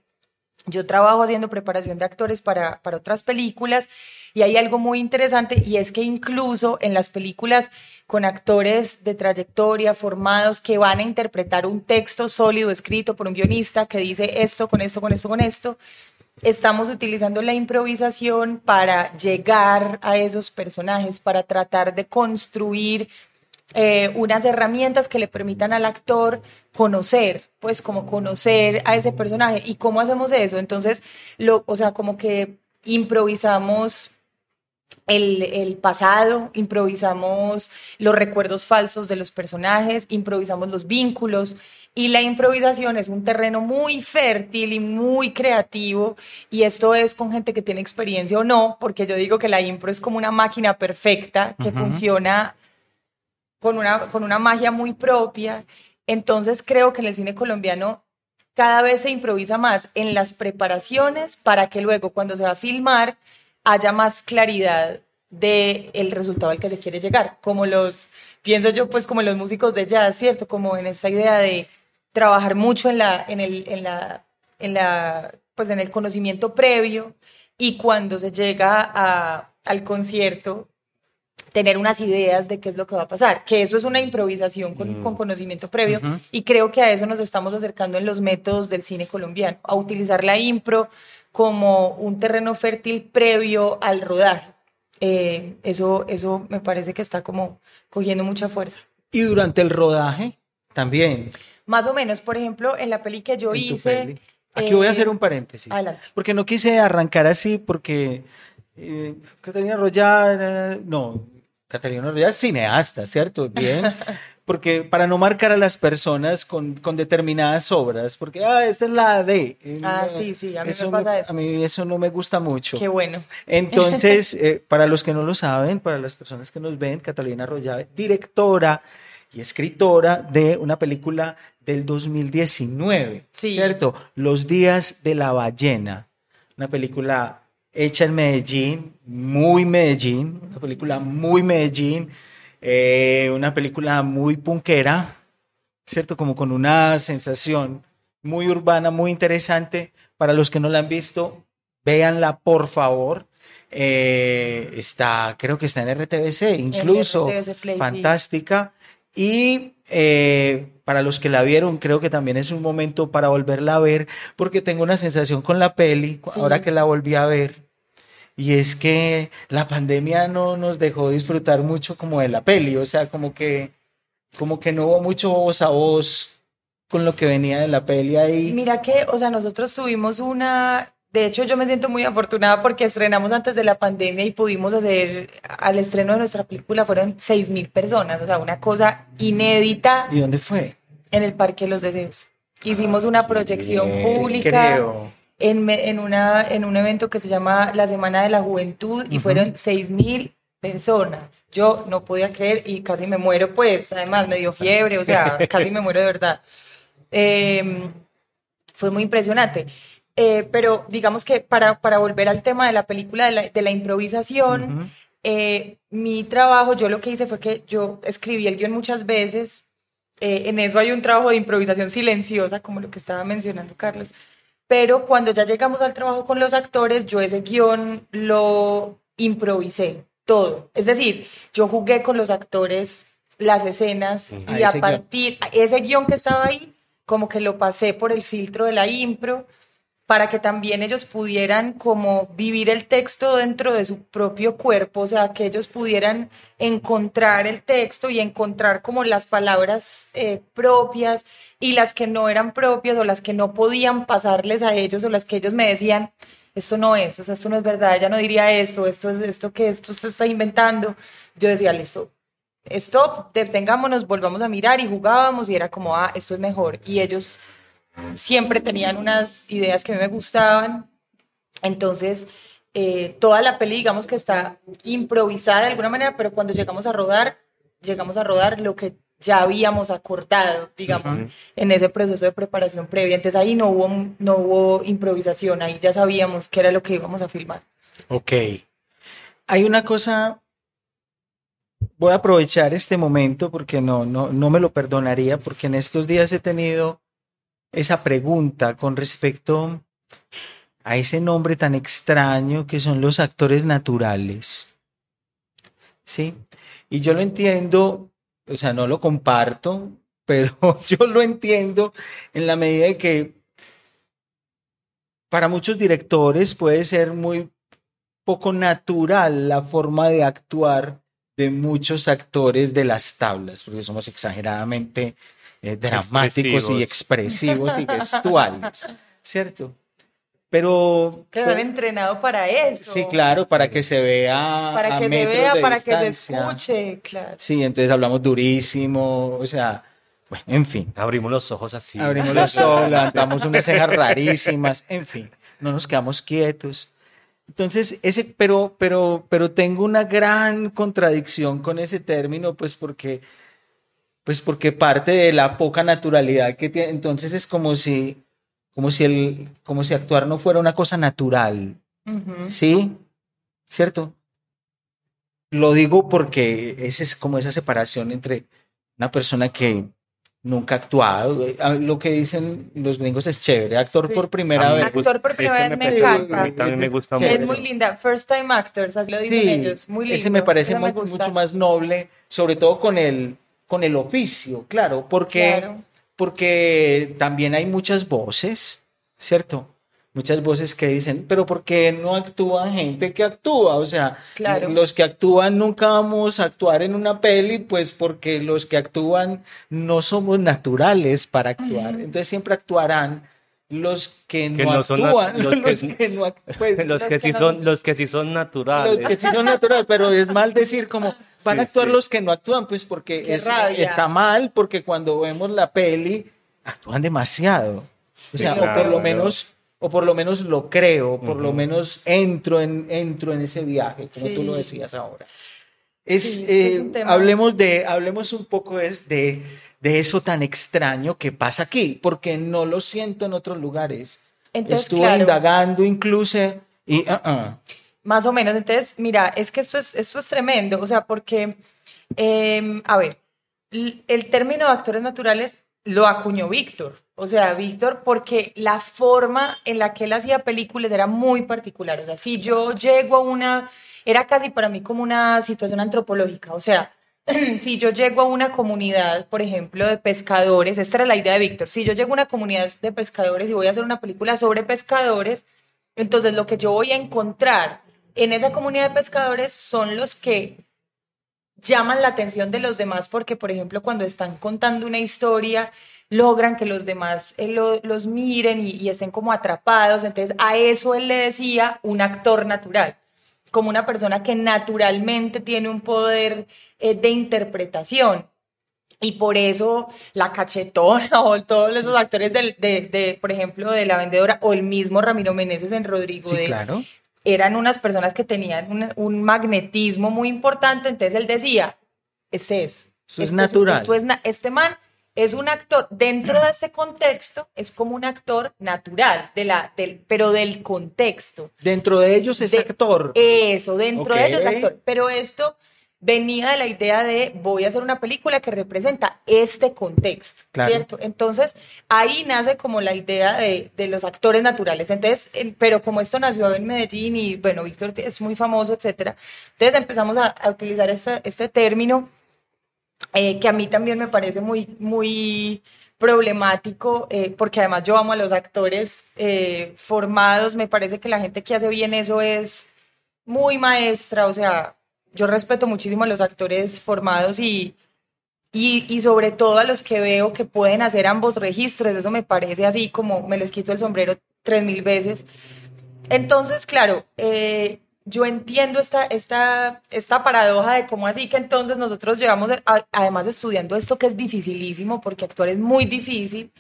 yo trabajo haciendo preparación de actores para, para otras películas y hay algo muy interesante y es que incluso en las películas con actores de trayectoria formados que van a interpretar un texto sólido escrito por un guionista que dice esto con esto, con esto, con esto, estamos utilizando la improvisación para llegar a esos personajes, para tratar de construir eh, unas herramientas que le permitan al actor conocer, pues como conocer a ese personaje. ¿Y cómo hacemos eso? Entonces, lo, o sea, como que improvisamos el, pasado, improvisamos los recuerdos falsos de los personajes, improvisamos los vínculos y la improvisación es un terreno muy fértil y muy creativo y esto es con gente que tiene experiencia o no, porque yo digo que la impro es como una máquina perfecta que funciona con una, con una magia muy propia. Entonces creo que en el cine colombiano cada vez se improvisa más en las preparaciones para que luego cuando se va a filmar haya más claridad del el resultado al que se quiere llegar, como los, pienso yo, pues como los músicos de jazz, ¿cierto? Como en esa idea de trabajar mucho en la, en el, en la, en la, pues en el conocimiento previo y cuando se llega a, al concierto, tener unas ideas de qué es lo que va a pasar, que eso es una improvisación con, mm. con conocimiento previo y creo que a eso nos estamos acercando en los métodos del cine colombiano, a utilizar la impro como un terreno fértil previo al rodaje. Eh, eso, eso me parece que está como cogiendo mucha fuerza. Y durante el rodaje también. Más o menos, por ejemplo, en la peli que yo hice... Aquí voy a hacer eh, un paréntesis. Adelante. Porque no quise arrancar así porque eh, Catalina Roya, no, Catalina es cineasta, ¿cierto? Bien. porque para no marcar a las personas con, con determinadas obras, porque, ah, esta es la de... Ah, sí, sí, a mí me pasa eso. A mí eso no me gusta mucho. Qué bueno. Entonces, eh, para los que no lo saben, para las personas que nos ven, Catalina Arroyave, directora y escritora de una película del 2019, ¿cierto? Los días de la ballena. una película hecha en Medellín, muy Medellín, una película muy Medellín, eh, una película muy punkera, ¿cierto? Como con una sensación muy urbana, muy interesante. Para los que no la han visto, véanla por favor. Eh, está, creo que está en RTBC, incluso. RTBC Play, sí. Y eh, para los que la vieron, creo que también es un momento para volverla a ver, porque tengo una sensación con la peli, Sí. ahora que la volví a ver. Y es que la pandemia no nos dejó disfrutar mucho como de la peli, o sea, como que, como que no hubo mucho voz a voz con lo que venía de la peli ahí. Mira que, o sea, nosotros tuvimos una, de hecho yo me siento muy afortunada porque estrenamos antes de la pandemia y pudimos hacer, al estreno de nuestra película fueron seis mil personas, o sea, una cosa inédita ¿Y dónde fue? en el Parque de los Deseos. Hicimos una proyección bien. pública en, en, una, en un evento que se llama la Semana de la Juventud y fueron seis mil personas. Yo no podía creer y casi me muero, pues, además me dio fiebre, o sea, casi me muero de verdad. Eh, fue muy impresionante. Eh, pero digamos que para, para volver al tema de la película, de la, de la improvisación, Ujú. eh, mi trabajo, yo lo que hice fue que yo escribí el guion muchas veces. eh, en eso hay un trabajo de improvisación silenciosa, como lo que estaba mencionando Carlos. Pero cuando ya llegamos al trabajo con los actores, yo ese guion lo improvisé todo. Es decir, yo jugué con los actores las escenas Ah, y a guion. partir, ese guion que estaba ahí, como que lo pasé por el filtro de la impro para que también ellos pudieran como vivir el texto dentro de su propio cuerpo, o sea, que ellos pudieran encontrar el texto y encontrar como las palabras eh, propias y las que no eran propias o las que no podían pasarles a ellos o las que ellos me decían, esto no es, o sea, esto no es verdad, ella no diría esto, esto es esto que esto se está inventando. Yo decía, listo, stop, detengámonos, volvamos a mirar y jugábamos y era como, ah, esto es mejor. Y ellos siempre tenían unas ideas que a mí me gustaban. Entonces, eh, toda la peli, digamos que está improvisada de alguna manera, pero cuando llegamos a rodar, llegamos a rodar lo que ya habíamos acordado, digamos, en ese proceso de preparación previa. Entonces ahí no hubo, no hubo improvisación, ahí ya sabíamos qué era lo que íbamos a filmar. Ok. Hay una cosa, voy a aprovechar este momento porque no, no, no me lo perdonaría, porque en estos días he tenido esa pregunta con respecto a ese nombre tan extraño que son los actores naturales. ¿Sí? Y yo lo entiendo, o sea, no lo comparto, pero yo lo entiendo en la medida de que para muchos directores puede ser muy poco natural la forma de actuar de muchos actores de las tablas, porque somos exageradamente eh, dramáticos y expresivos y gestuales, ¿cierto? Pero Que han entrenado para eso. sí, claro, para que se vea Para a que se vea, para que se distancia. escuche, claro. Sí, entonces hablamos durísimo, o sea, bueno, en fin. Abrimos los ojos así. Abrimos los ojos, levantamos unas cejas rarísimas, en fin, no nos quedamos quietos. Entonces, ese, pero, pero, pero tengo una gran contradicción con ese término, pues porque, pues porque parte de la poca naturalidad que tiene. Entonces es como si, como si el, como si actuar no fuera una cosa natural. ¿Sí? ¿Cierto? Lo digo porque esa es como esa separación entre una persona que nunca ha actuado. Lo que dicen los gringos es chévere. Actor Sí. por primera mí me vez. Actor por primera ese vez me parece- encanta. a mí también me gusta Sí. Es mucho. muy linda. First time actors, así lo dicen Sí, ellos. Muy lindo. ese me parece Ese me mucho más noble, sobre todo con el, con el oficio, claro, porque, Claro. porque también hay muchas voces, ¿cierto? Muchas voces que dicen, pero ¿por qué no actúa gente que actúa? O sea, Claro. los que actúan nunca vamos a actuar en una peli, pues porque los que actúan no somos naturales para actuar. Entonces siempre actuarán los que no, Que no son nat- actúan, los los que- que, no act- pues, Los que sí no- son, los que sí son naturales. los que sí son naturales, pero es mal decir como van a Sí, actuar sí. los que no actúan, pues porque es- está mal, porque cuando vemos la peli actúan demasiado. O Sí, sea, o claro. por lo menos, o por lo menos lo creo, por lo Ujú. menos entro en, entro en ese viaje, como tú lo decías ahora. Es, Sí, es eh, tema. hablemos de, hablemos un poco es de, de eso tan extraño que pasa aquí, porque no lo siento en otros lugares. Entonces, estuvo claro. indagando incluso y uh -uh. Más o menos. Entonces, mira, es que esto es, esto es tremendo. O sea, porque, eh, a ver, el término de actores naturales lo acuñó Víctor. O sea, Víctor, porque la forma en la que él hacía películas era muy particular. O sea, si yo llego a una, era casi para mí como una situación antropológica. O sea, si yo llego a una comunidad, por ejemplo, de pescadores, esta era la idea de Víctor, si yo llego a una comunidad de pescadores y voy a hacer una película sobre pescadores, entonces lo que yo voy a encontrar en esa comunidad de pescadores son los que llaman la atención de los demás porque, por ejemplo, cuando están contando una historia, logran que los demás eh, lo, los miren y, y estén como atrapados. Entonces, a eso él le decía un actor natural como una persona que naturalmente tiene un poder eh, de interpretación. Y por eso la cachetona o todos esos actores de, de, de, por ejemplo, de La Vendedora o el mismo Ramiro Meneses en Rodrigo sí, de, claro. eran unas personas que tenían un, un, magnetismo muy importante. Entonces él decía, ese es. Eso es este natural. Es, esto es, este man es un actor, dentro de este contexto, es como un actor natural, de la, del, pero del contexto. Dentro de ellos es de, actor. Eso, dentro okay. de ellos es actor. Pero esto venía de la idea de voy a hacer una película que representa este contexto, claro. ¿cierto? Entonces, ahí nace como la idea de, de los actores naturales. Entonces, pero como esto nació en Medellín y, bueno, Víctor es muy famoso, etcétera, entonces empezamos a, a utilizar este, este término eh, que a mí también me parece muy, muy problemático, eh, porque además yo amo a los actores eh, formados, me parece que la gente que hace bien eso es muy maestra, o sea, yo respeto muchísimo a los actores formados y, y, y, sobre todo a los que veo que pueden hacer ambos registros, eso me parece así como me les quito el sombrero tres mil veces. Entonces, claro, eh, yo entiendo esta, esta, esta paradoja de cómo así que entonces nosotros llegamos, además estudiando esto que es dificilísimo, porque actuar es muy difícil,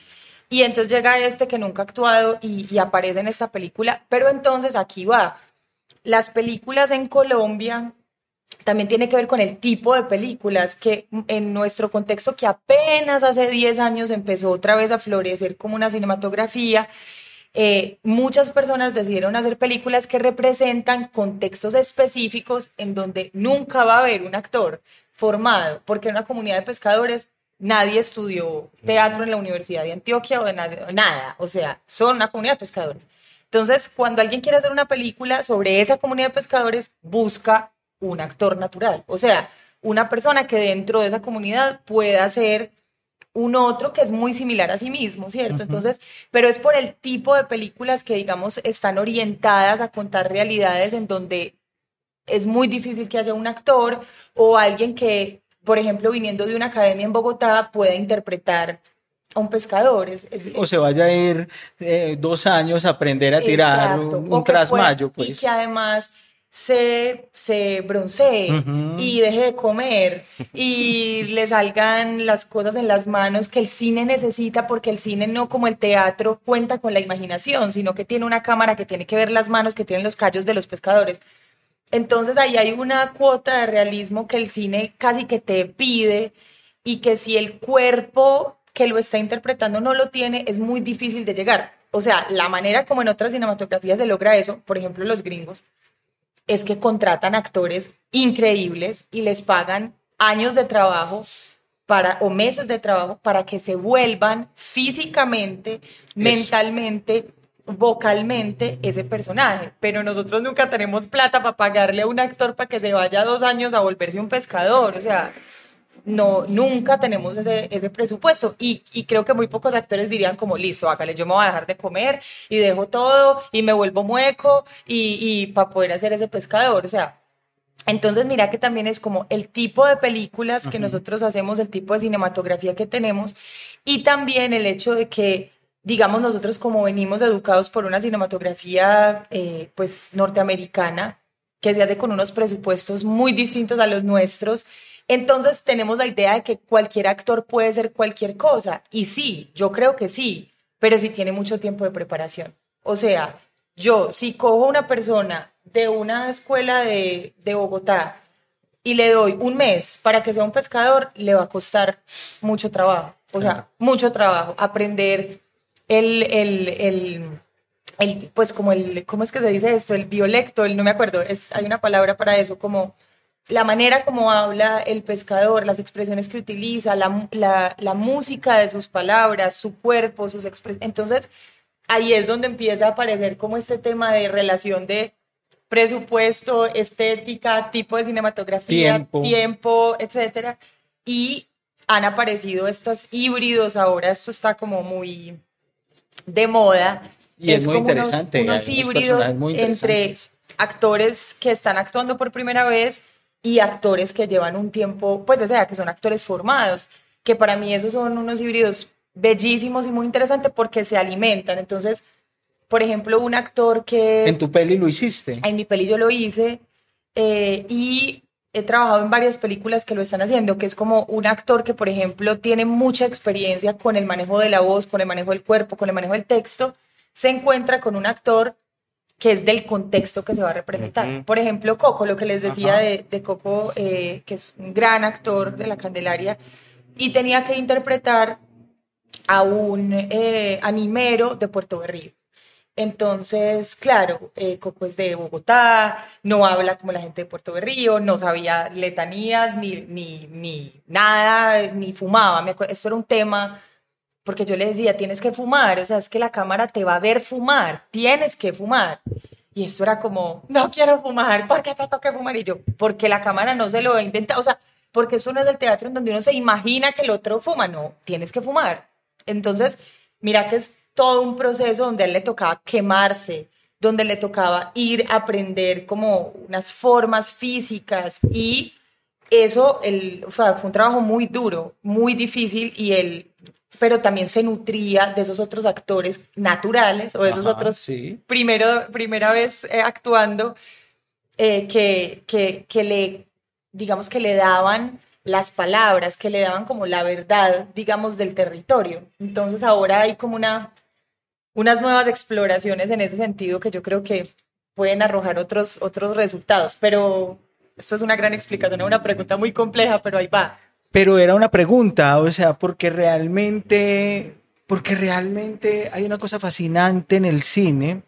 y entonces llega este que nunca ha actuado y, y aparece en esta película, pero entonces aquí va, las películas en Colombia también tiene que ver con el tipo de películas que en nuestro contexto que apenas hace 10 años empezó otra vez a florecer como una cinematografía, eh, muchas personas decidieron hacer películas que representan contextos específicos en donde nunca va a haber un actor formado, porque en una comunidad de pescadores nadie estudió teatro en la Universidad de Antioquia o de nada, o sea, son una comunidad de pescadores. Entonces, cuando alguien quiere hacer una película sobre esa comunidad de pescadores, busca un actor natural, o sea, una persona que dentro de esa comunidad pueda ser un otro que es muy similar a sí mismo, ¿cierto? Uh -huh. Entonces, pero es por el tipo de películas que, digamos, están orientadas a contar realidades en donde es muy difícil que haya un actor o alguien que, por ejemplo, viniendo de una academia en Bogotá, pueda interpretar a un pescador. Es, es, o se vaya a ir eh, dos años a aprender a tirar exacto. un, un trasmayo, pues. Y que además se, se broncee uh -huh. y deje de comer y le salgan las cosas en las manos que el cine necesita porque el cine no como el teatro cuenta con la imaginación, sino que tiene una cámara que tiene que ver las manos que tienen los callos de los pescadores. Entonces ahí hay una cuota de realismo que el cine casi que te pide y que si el cuerpo que lo está interpretando no lo tiene, es muy difícil de llegar. O sea, la manera como en otras cinematografías se logra eso, por ejemplo, los gringos, es que contratan actores increíbles y les pagan años de trabajo para, o meses de trabajo para que se vuelvan físicamente, Eso. mentalmente, vocalmente ese personaje. Pero nosotros nunca tenemos plata para pagarle a un actor para que se vaya dos años a volverse un pescador. O sea, no, nunca tenemos ese, ese presupuesto. Y, y, creo que muy pocos actores dirían como, listo, hágale, yo me voy a dejar de comer y dejo todo y me vuelvo mueco y, y para poder hacer ese pescador, o sea, entonces mira que también es como el tipo de películas que nosotros hacemos, el tipo de cinematografía que tenemos. Y también el hecho de que digamos nosotros como venimos educados por una cinematografía eh, pues norteamericana que se hace con unos presupuestos muy distintos a los nuestros, entonces tenemos la idea de que cualquier actor puede ser cualquier cosa. Y sí, yo creo que sí, pero sí tiene mucho tiempo de preparación. O sea, yo si cojo una persona de una escuela de, de Bogotá y le doy un mes para que sea un pescador, le va a costar mucho trabajo. O sea, mucho trabajo. Aprender el, el, el el, pues como el, ¿cómo es que se dice esto? El biolecto, el, no me acuerdo, es, hay una palabra para eso, como la manera como habla el pescador, las expresiones que utiliza, la, la, la música de sus palabras, su cuerpo, sus expresiones. Entonces, ahí es donde empieza a aparecer como este tema de relación de presupuesto, estética, tipo de cinematografía, tiempo, tiempo etcétera. Y han aparecido estos híbridos ahora, esto está como muy de moda. Y es, muy interesante. Unos, híbridos entre actores que están actuando por primera vez y actores que llevan un tiempo, pues o sea, que son actores formados, que para mí esos son unos híbridos bellísimos y muy interesantes porque se alimentan. Entonces, por ejemplo, un actor que... En tu peli lo hiciste. En mi peli yo lo hice eh, y he trabajado en varias películas que lo están haciendo, que es como un actor que, por ejemplo, tiene mucha experiencia con el manejo de la voz, con el manejo del cuerpo, con el manejo del texto, se encuentra con un actor que es del contexto que se va a representar. Por ejemplo, Coco, lo que les decía de, Coco, eh, que es un gran actor de la Candelaria, y tenía que interpretar a un eh, animero de Puerto Berrío. Entonces, claro, eh, Coco es de Bogotá, no habla como la gente de Puerto Berrío, no sabía letanías ni, ni, ni nada, ni fumaba. esto era un tema, porque yo le decía, tienes que fumar, o sea, es que la cámara te va a ver fumar, tienes que fumar. Y esto era como, no quiero fumar, ¿por qué tengo que fumar? Y yo, porque la cámara no se lo ha inventado, o sea, porque eso no es del teatro en donde uno se imagina que el otro fuma, no, tienes que fumar. Entonces, mira que es todo un proceso donde a él le tocaba quemarse, donde le tocaba ir a aprender como unas formas físicas y eso el, fue un trabajo muy duro, muy difícil y él, pero también se nutría de esos otros actores naturales o de esos otros primero, primera vez eh, actuando eh, que, que, que le, digamos que le daban las palabras que le daban como la verdad, digamos, del territorio. Entonces ahora hay como una, unas nuevas exploraciones en ese sentido que yo creo que pueden arrojar otros, otros resultados. Pero esto es una gran explicación, es una pregunta muy compleja, pero ahí va. Pero era una pregunta, o sea, porque realmente, porque realmente hay una cosa fascinante en el cine,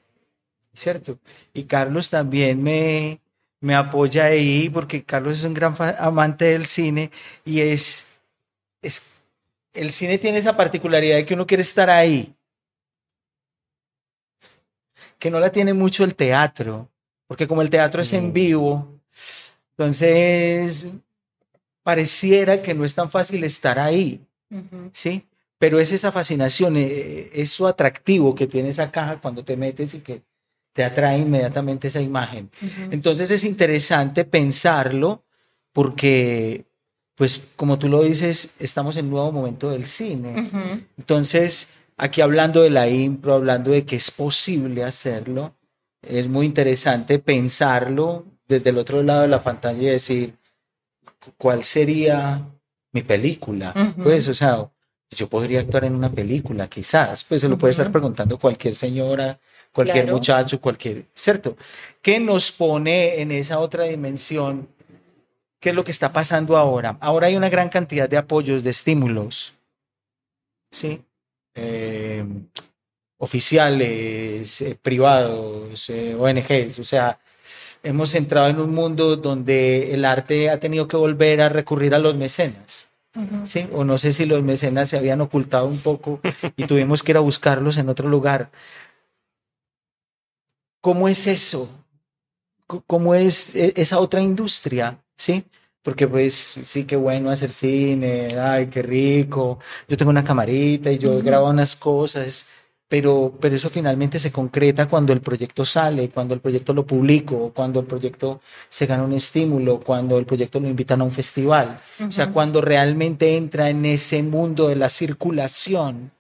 ¿cierto? Y Carlos también me, me apoya ahí porque Carlos es un gran amante del cine y es, es, el cine tiene esa particularidad de que uno quiere estar ahí, que no la tiene mucho el teatro, porque como el teatro es en vivo, entonces pareciera que no es tan fácil estar ahí, ¿sí? Pero es esa fascinación, eh, es su atractivo que tiene esa caja cuando te metes y que te atrae inmediatamente esa imagen. Entonces es interesante pensarlo porque, pues como tú lo dices, estamos en un nuevo momento del cine. Entonces, aquí hablando de la impro, hablando de que es posible hacerlo, es muy interesante pensarlo desde el otro lado de la pantalla y decir, ¿cuál sería mi película? Pues, o sea, yo podría actuar en una película, quizás, pues se lo puede estar preguntando cualquier señora cualquier muchacho, cualquier, ¿cierto? ¿Qué nos pone en esa otra dimensión? ¿Qué es lo que está pasando ahora? Ahora hay una gran cantidad de apoyos, de estímulos, ¿sí? Eh, oficiales, eh, privados, eh, ONGs, o sea, hemos entrado en un mundo donde el arte ha tenido que volver a recurrir a los mecenas. ¿Sí? O no sé si los mecenas se habían ocultado un poco y tuvimos que ir a buscarlos en otro lugar. ¿Cómo es eso? ¿Cómo es e-, esa otra industria? ¿Sí? Porque pues sí, qué bueno hacer cine, ay, qué rico, yo tengo una camarita y yo grabo unas cosas, pero, pero eso finalmente se concreta cuando el proyecto sale, cuando el proyecto lo publico, cuando el proyecto se gana un estímulo, cuando el proyecto lo invitan a un festival, o sea, cuando realmente entra en ese mundo de la circulación,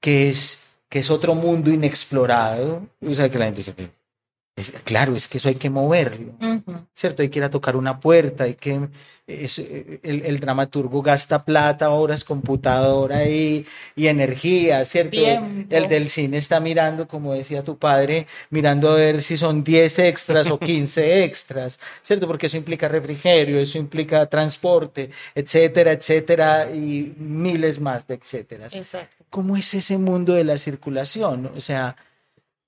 que es, que es otro mundo inexplorado, o sea, que la gente dice, claro, es que eso hay que moverlo, ¿cierto? Hay que ir a tocar una puerta, hay que... el, dramaturgo gasta plata, horas, computadora y, y energía, ¿cierto? El del cine está mirando, como decía tu padre, mirando a ver si son 10 extras o 15 extras, ¿cierto? Porque eso implica refrigerio, eso implica transporte, etcétera, etcétera, y miles más de etcétera. Exacto. ¿Cómo es ese mundo de la circulación? O sea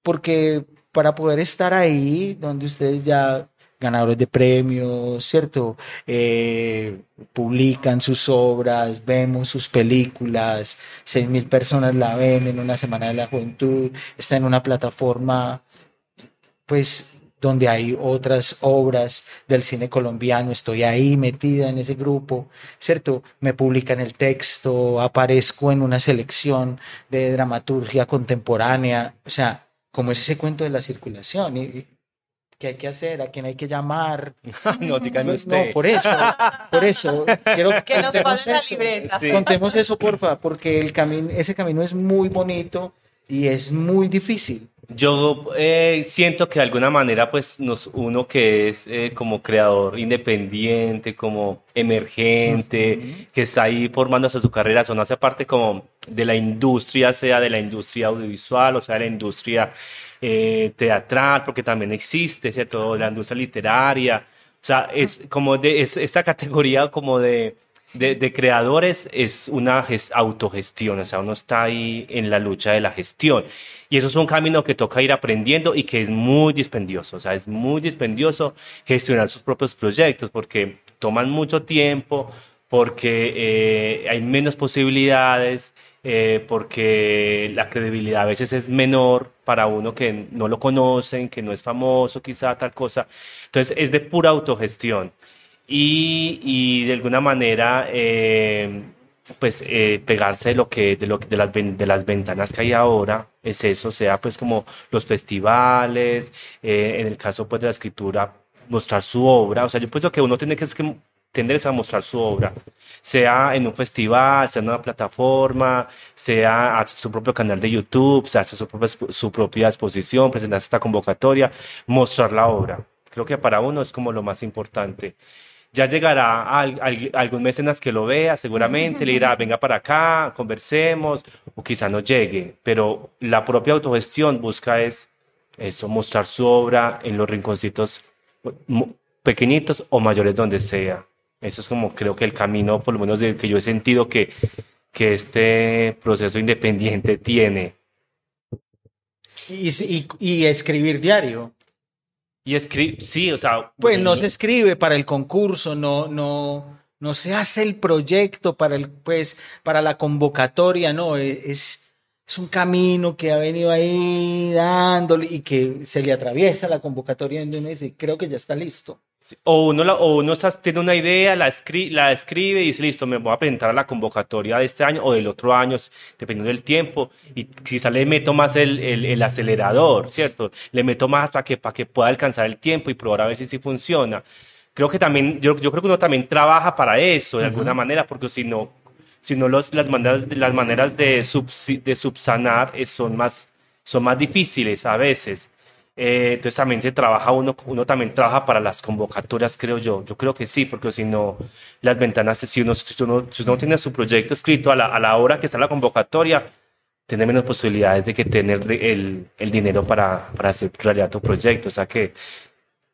porque para poder estar ahí, donde ustedes ya ganadores de premios, ¿cierto? Eh, publican sus obras, vemos sus películas, seis mil personas la ven en una semana de la juventud, está en una plataforma, pues donde hay otras obras del cine colombiano, estoy ahí metida en ese grupo, ¿cierto? Me publican el texto, aparezco en una selección de dramaturgia contemporánea, o sea, como es ese cuento de la circulación, y, qué hay que hacer, a quién hay que llamar. no, dígame usted. No, por eso, por eso. Quiero que nos pase la eso. libreta. Sí. Contemos eso, porfa, porque el camino, ese camino es muy bonito y es muy difícil. Yo eh, siento que de alguna manera, pues, nos, uno que es eh, como creador independiente, como emergente, uh -huh. que está ahí formándose su carrera, eso no hace parte como de la industria, sea de la industria audiovisual, o sea, de la industria eh, teatral, porque también existe, ¿cierto? La industria literaria, o sea, es como de es, esta categoría como de, de, creadores es una autogestión, o sea, uno está ahí en la lucha de la gestión. Y eso es un camino que toca ir aprendiendo y que es muy dispendioso, o sea, es muy dispendioso gestionar sus propios proyectos porque toman mucho tiempo, porque eh, hay menos posibilidades, eh, porque la credibilidad a veces es menor para uno que no lo conocen, que no es famoso, quizá tal cosa. Entonces es de pura autogestión. Y, de alguna manera, eh, pues eh, pegarse de lo que de lo de las de las ventanas que hay ahora es eso sea pues como los festivales eh, en el caso pues de la escritura mostrar su obra. O sea yo pienso que uno tiene que, es que a mostrar su obra sea en un festival sea en una plataforma sea a su propio canal de YouTube sea su propia su propia exposición presentar esta convocatoria mostrar la obra. Creo que para uno es como lo más importante ya llegará al, al, algún mecenas que lo vea, seguramente, le dirá, venga para acá, conversemos, o quizá no llegue, pero la propia autogestión busca es mostrar su obra en los rinconcitos pequeñitos o mayores donde sea. Eso es como creo que el camino, por lo menos del que yo he sentido que, este proceso independiente tiene. Y, y escribir diario. Y escribe, sí, o sea. Pues no se escribe para el concurso, no, no, no se hace el proyecto para el, pues, para la convocatoria, no, es, es un camino que ha venido ahí dándole y que se le atraviesa la convocatoria y uno dice, creo que ya está listo. O uno, la, o uno tiene una idea, la, escri la escribe y dice, listo, me voy a presentar a la convocatoria de este año o del otro año, dependiendo del tiempo. Y quizá le meto más el, el, el acelerador, ¿cierto? Le meto más para que, para que pueda alcanzar el tiempo y probar a ver si sí funciona. Creo que también, yo, yo creo que uno también trabaja para eso, de uh -huh. alguna manera, porque si no, si no los, las maneras, las maneras de, sub, de subsanar son más, son más difíciles a veces. Eh, entonces también se trabaja uno, uno también trabaja para las convocatorias, creo yo. Yo creo que sí, porque si no, las ventanas, si uno, si uno, si uno tiene su proyecto escrito a la, hora que está la convocatoria, tiene menos posibilidades de que tener el, dinero para, para hacer realidad tu proyecto. O sea que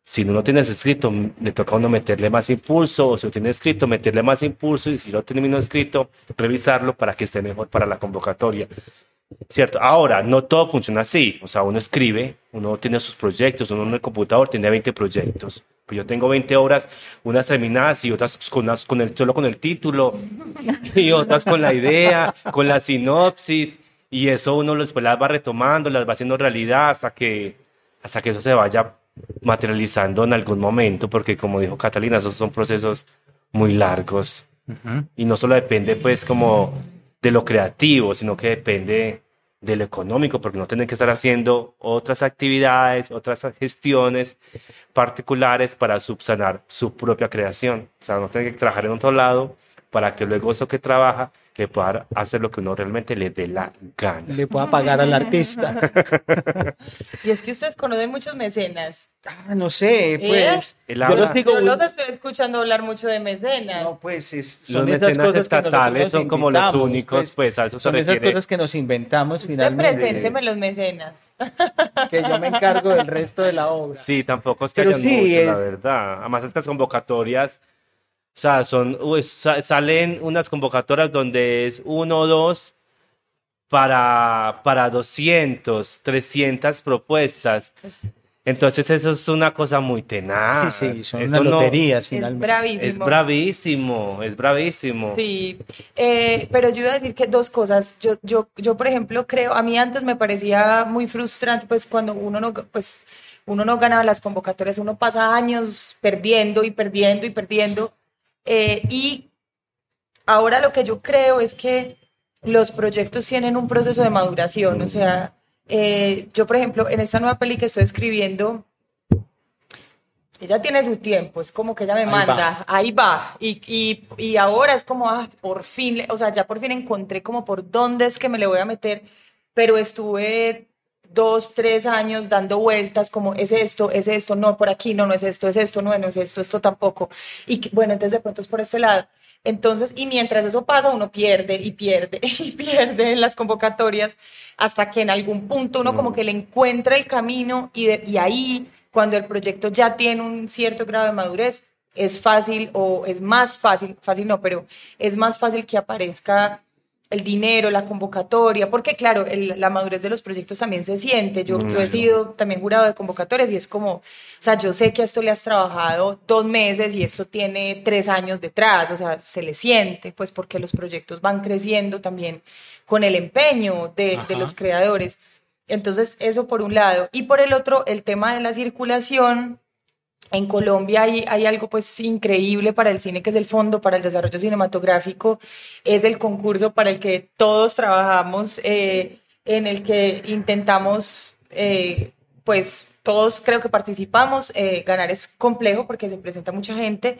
si no lo tienes escrito, le toca a uno meterle más impulso, o si lo tiene escrito, meterle más impulso, y si lo tiene escrito, revisarlo para que esté mejor para la convocatoria. ¿Cierto? Ahora, no todo funciona así. O sea, uno escribe, uno tiene sus proyectos, uno en el computador tiene 20 proyectos. Pues yo tengo 20 obras, unas terminadas y otras con, unas, con el, solo con el título, y otras con la idea, con la sinopsis, y eso uno después las va retomando, las va haciendo realidad hasta que, hasta que eso se vaya materializando en algún momento, porque como dijo Catalina, esos son procesos muy largos. Uh -huh. Y no solo depende, pues, como de lo creativo, sino que depende de lo económico, porque no tienen que estar haciendo otras actividades, otras gestiones particulares para subsanar su propia creación. O sea, no tienen que trabajar en otro lado para que luego eso que trabaja le pueda hacer lo que uno realmente le dé la gana. Le pueda pagar al artista. y es que ustedes conocen muchos mecenas. Ah, no sé, pues. ¿Eh? Yo los digo. Yo los estoy escuchando hablar mucho de mecenas. No, pues es, son los esas cosas estatales que son como los únicos, pues, pues a eso son se esas cosas que nos inventamos Usted finalmente. presénteme los mecenas. Que yo me encargo del resto de la obra. Sí, tampoco es que Pero haya sí, mucho, la es- verdad. Además, estas convocatorias, o sea, son, uy, sa- salen unas convocatorias donde es uno o dos, para, para 200, 300 propuestas. Entonces eso es una cosa muy tenaz. Sí, sí, son Eso unas no- loterías Es finalmente. bravísimo. Es bravísimo, es bravísimo. Sí, eh, pero yo iba a decir que dos cosas. Yo, yo, yo, por ejemplo, creo, a mí antes me parecía muy frustrante, pues cuando uno no, pues, uno no ganaba las convocatorias, uno pasa años perdiendo y perdiendo y perdiendo. Eh, y ahora lo que yo creo es que los proyectos tienen un proceso de maduración. O sea, eh, yo, por ejemplo, en esta nueva peli que estoy escribiendo, ella tiene su tiempo, es como que ella me Ahí manda, va. ahí va. Y, y, y ahora es como, ah, por fin, o sea, ya por fin encontré como por dónde es que me le voy a meter, pero estuve dos, tres años dando vueltas, como es esto, es esto, no, por aquí, no, no es esto, es esto, no, no es esto, esto tampoco. Y bueno, entonces de pronto es por este lado. Entonces, y mientras eso pasa, uno pierde y pierde y pierde en las convocatorias hasta que en algún punto uno como que le encuentra el camino y, de- y ahí, cuando el proyecto ya tiene un cierto grado de madurez, es fácil o es más fácil, fácil no, pero es más fácil que aparezca el dinero, la convocatoria, porque claro, el- la madurez de los proyectos también se siente. Yo, yo he sido también jurado de convocatorias y es como, o sea, yo sé que a esto le has trabajado dos meses y esto tiene tres años detrás, o sea, se le siente, pues porque los proyectos van creciendo también con el empeño de, los creadores. Entonces, eso por un lado. Y por el otro, el tema de la circulación. En Colombia hay, hay algo pues increíble para el cine que es el Fondo para el Desarrollo Cinematográfico. Es el concurso para el que todos trabajamos, eh, en el que intentamos, eh, pues todos creo que participamos. eh, ganar es complejo porque se presenta mucha gente.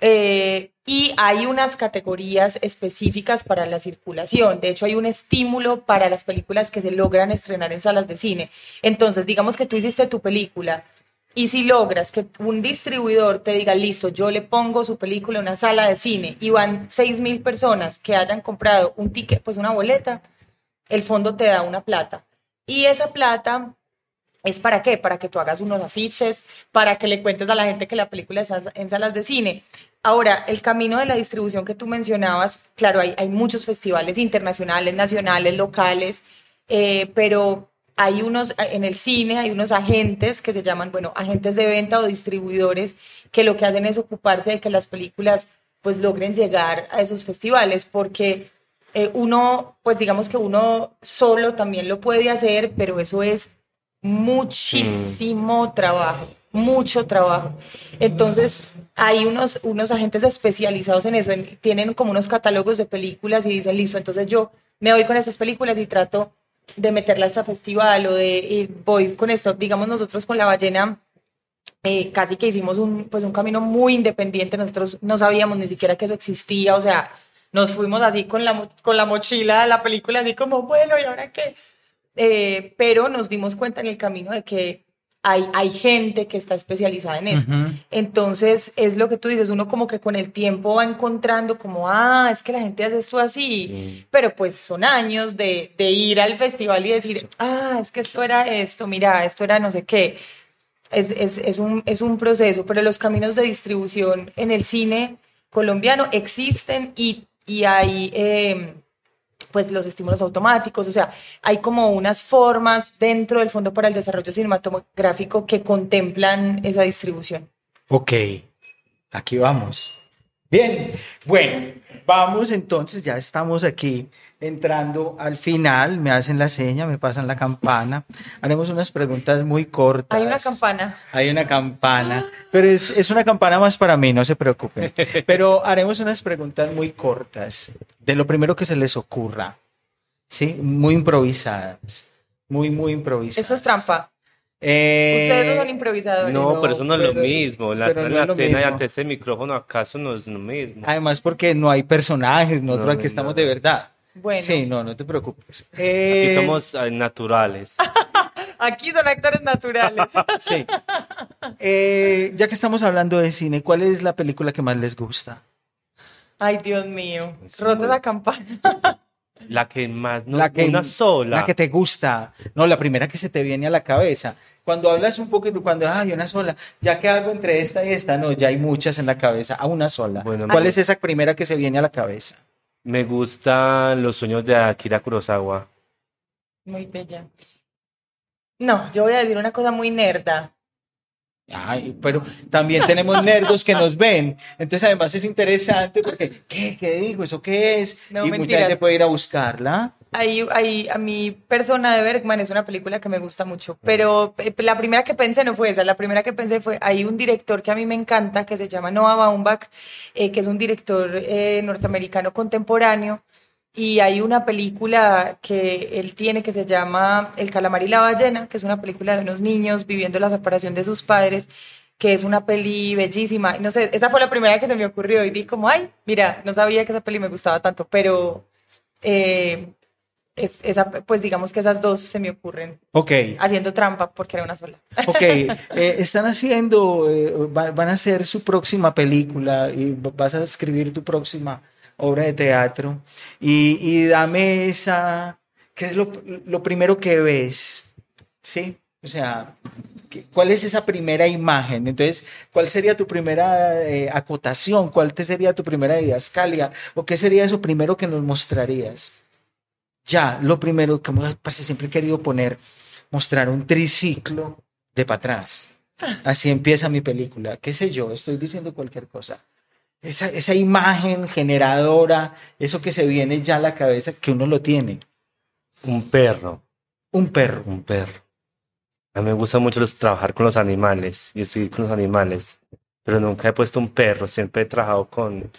Eh, y hay unas categorías específicas para la circulación. De hecho, hay un estímulo para las películas que se logran estrenar en salas de cine. Entonces, digamos que tú hiciste tu película y si logras que un distribuidor te diga, listo, yo le pongo su película en una sala de cine y van seis mil personas que hayan comprado un ticket, pues una boleta, el fondo te da una plata. Y esa plata ¿Es para qué? Para que tú hagas unos afiches, para que le cuentes a la gente que la película está en salas de cine. Ahora, el camino de la distribución que tú mencionabas, claro, hay, hay muchos festivales internacionales, nacionales, locales, eh, pero hay unos, en el cine hay unos agentes que se llaman, bueno, agentes de venta o distribuidores que lo que hacen es ocuparse de que las películas pues logren llegar a esos festivales, porque eh, uno, pues digamos que uno solo también lo puede hacer, pero eso es muchísimo trabajo, mucho trabajo. Entonces, hay unos, unos agentes especializados en eso, en- tienen como unos catálogos de películas y dicen, listo, entonces yo me voy con estas películas y trato de meterlas a festival o de y voy con esto, digamos nosotros con la ballena. eh, casi que hicimos un, pues un camino muy independiente, nosotros no sabíamos ni siquiera que eso existía, o sea, nos fuimos así con la, con la mochila de la película, así como, bueno, ¿y ahora qué? Eh, pero nos dimos cuenta en el camino de que hay, hay gente que está especializada en eso. Entonces, es lo que tú dices, uno como que con el tiempo va encontrando como, ah, es que la gente hace esto así, pero pues son años de, de ir al festival y decir, ah, es que esto era esto, mira, esto era no sé qué. Es, es, es, un, es un proceso, pero los caminos de distribución en el cine colombiano existen y, y hay... eh, pues los estímulos automáticos, o sea, hay como unas formas dentro del Fondo para el Desarrollo Cinematográfico que contemplan esa distribución. Ok, aquí vamos. Bien, bueno, vamos entonces, ya estamos aquí entrando al final, me hacen la seña, me pasan la campana, haremos unas preguntas muy cortas. Hay una campana. Hay una campana, pero es, es una campana más para mí, no se preocupen. Pero haremos unas preguntas muy cortas, de lo primero que se les ocurra, ¿sí? Muy improvisadas, muy, muy improvisadas. Eso es trampa. Eh, Ustedes no son improvisadores. No, No, pero eso no es lo mismo. La, pero no la y ante ese micrófono acaso no es lo mismo. Además porque no hay personajes, nosotros No, aquí no, estamos no. de verdad. Bueno, Sí, no, no te preocupes. Aquí Eh, somos eh, naturales. aquí son actores naturales. Sí. Eh, ya que estamos hablando de cine, ¿cuál es la película que más les gusta? Ay, Dios mío. Sí. Rota la campana. La que más, no, la que, una sola. La que te gusta. No, la primera que se te viene a la cabeza. Cuando hablas un poquito, cuando hay una sola, ya que hago entre esta y esta, no, ya hay muchas en la cabeza, a una sola. Bueno, ¿Cuál es esa primera que se viene a la cabeza? Me gustan los sueños de Akira Kurosawa. Muy bella. No, yo voy a decir una cosa muy nerda. Ay, pero también tenemos nerdos que nos ven. Entonces, además es interesante porque, ¿qué, qué dijo? ¿Eso qué es? No, y mucha gente puede ir a buscarla. Ahí, ahí, a mi persona de Bergman es una película que me gusta mucho, pero eh, la primera que pensé no fue esa, la primera que pensé fue, hay un director que a mí me encanta, que se llama Noah Baumbach, eh, que es un director eh, norteamericano contemporáneo, y hay una película que él tiene que se llama El calamar y la ballena, que es una película de unos niños viviendo la separación de sus padres, que es una peli bellísima. No sé, esa fue la primera que se me ocurrió y di como, ay, mira, no sabía que esa peli me gustaba tanto, pero eh, es, esa, pues digamos que esas dos se me ocurren Ok, haciendo trampa porque era una sola. ok. Eh, están haciendo, eh, va- van a hacer su próxima película y vas a escribir tu próxima obra de teatro. Y, y dame esa, ¿qué es lo, lo primero que ves? ¿Sí? O sea, ¿qué- ¿cuál es esa primera imagen? Entonces, ¿cuál sería tu primera eh, acotación? ¿Cuál te sería tu primera didascalia? ¿O qué sería eso primero que nos mostrarías? Ya, lo primero, como parce, siempre he querido poner, mostrar un triciclo de para atrás. Así empieza mi película. ¿Qué sé yo? Estoy diciendo cualquier cosa. Esa, esa imagen generadora, eso que se viene ya a la cabeza, que uno lo tiene. Un perro, Un perro. un perro. A mí me gusta mucho los, trabajar con los animales y escribir con los animales, pero nunca he puesto un perro, siempre he trabajado con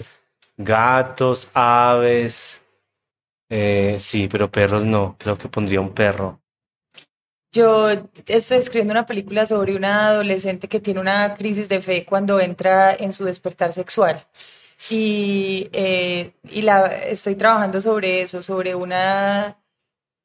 gatos, aves. Eh, sí, pero perros no, creo que pondría un perro. Yo estoy escribiendo una película sobre una adolescente que tiene una crisis de fe cuando entra en su despertar sexual. Y, eh, y la, estoy trabajando sobre eso, sobre una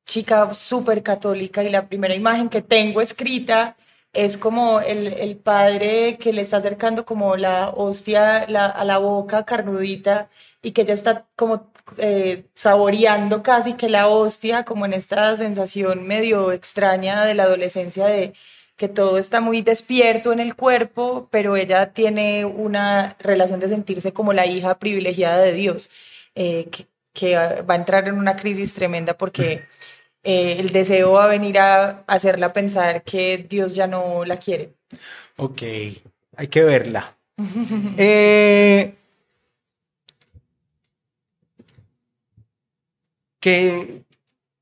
chica súper católica y la primera imagen que tengo escrita es como el, el padre que le está acercando como la hostia la- a la boca carnudita y que ella está como eh, saboreando casi que la hostia, como en esta sensación medio extraña de la adolescencia de que todo está muy despierto en el cuerpo, pero ella tiene una relación de sentirse como la hija privilegiada de Dios, eh, que, que va a entrar en una crisis tremenda porque eh, el deseo va a venir a hacerla pensar que Dios ya no la quiere. Ok, hay que verla. Eh, ¿qué,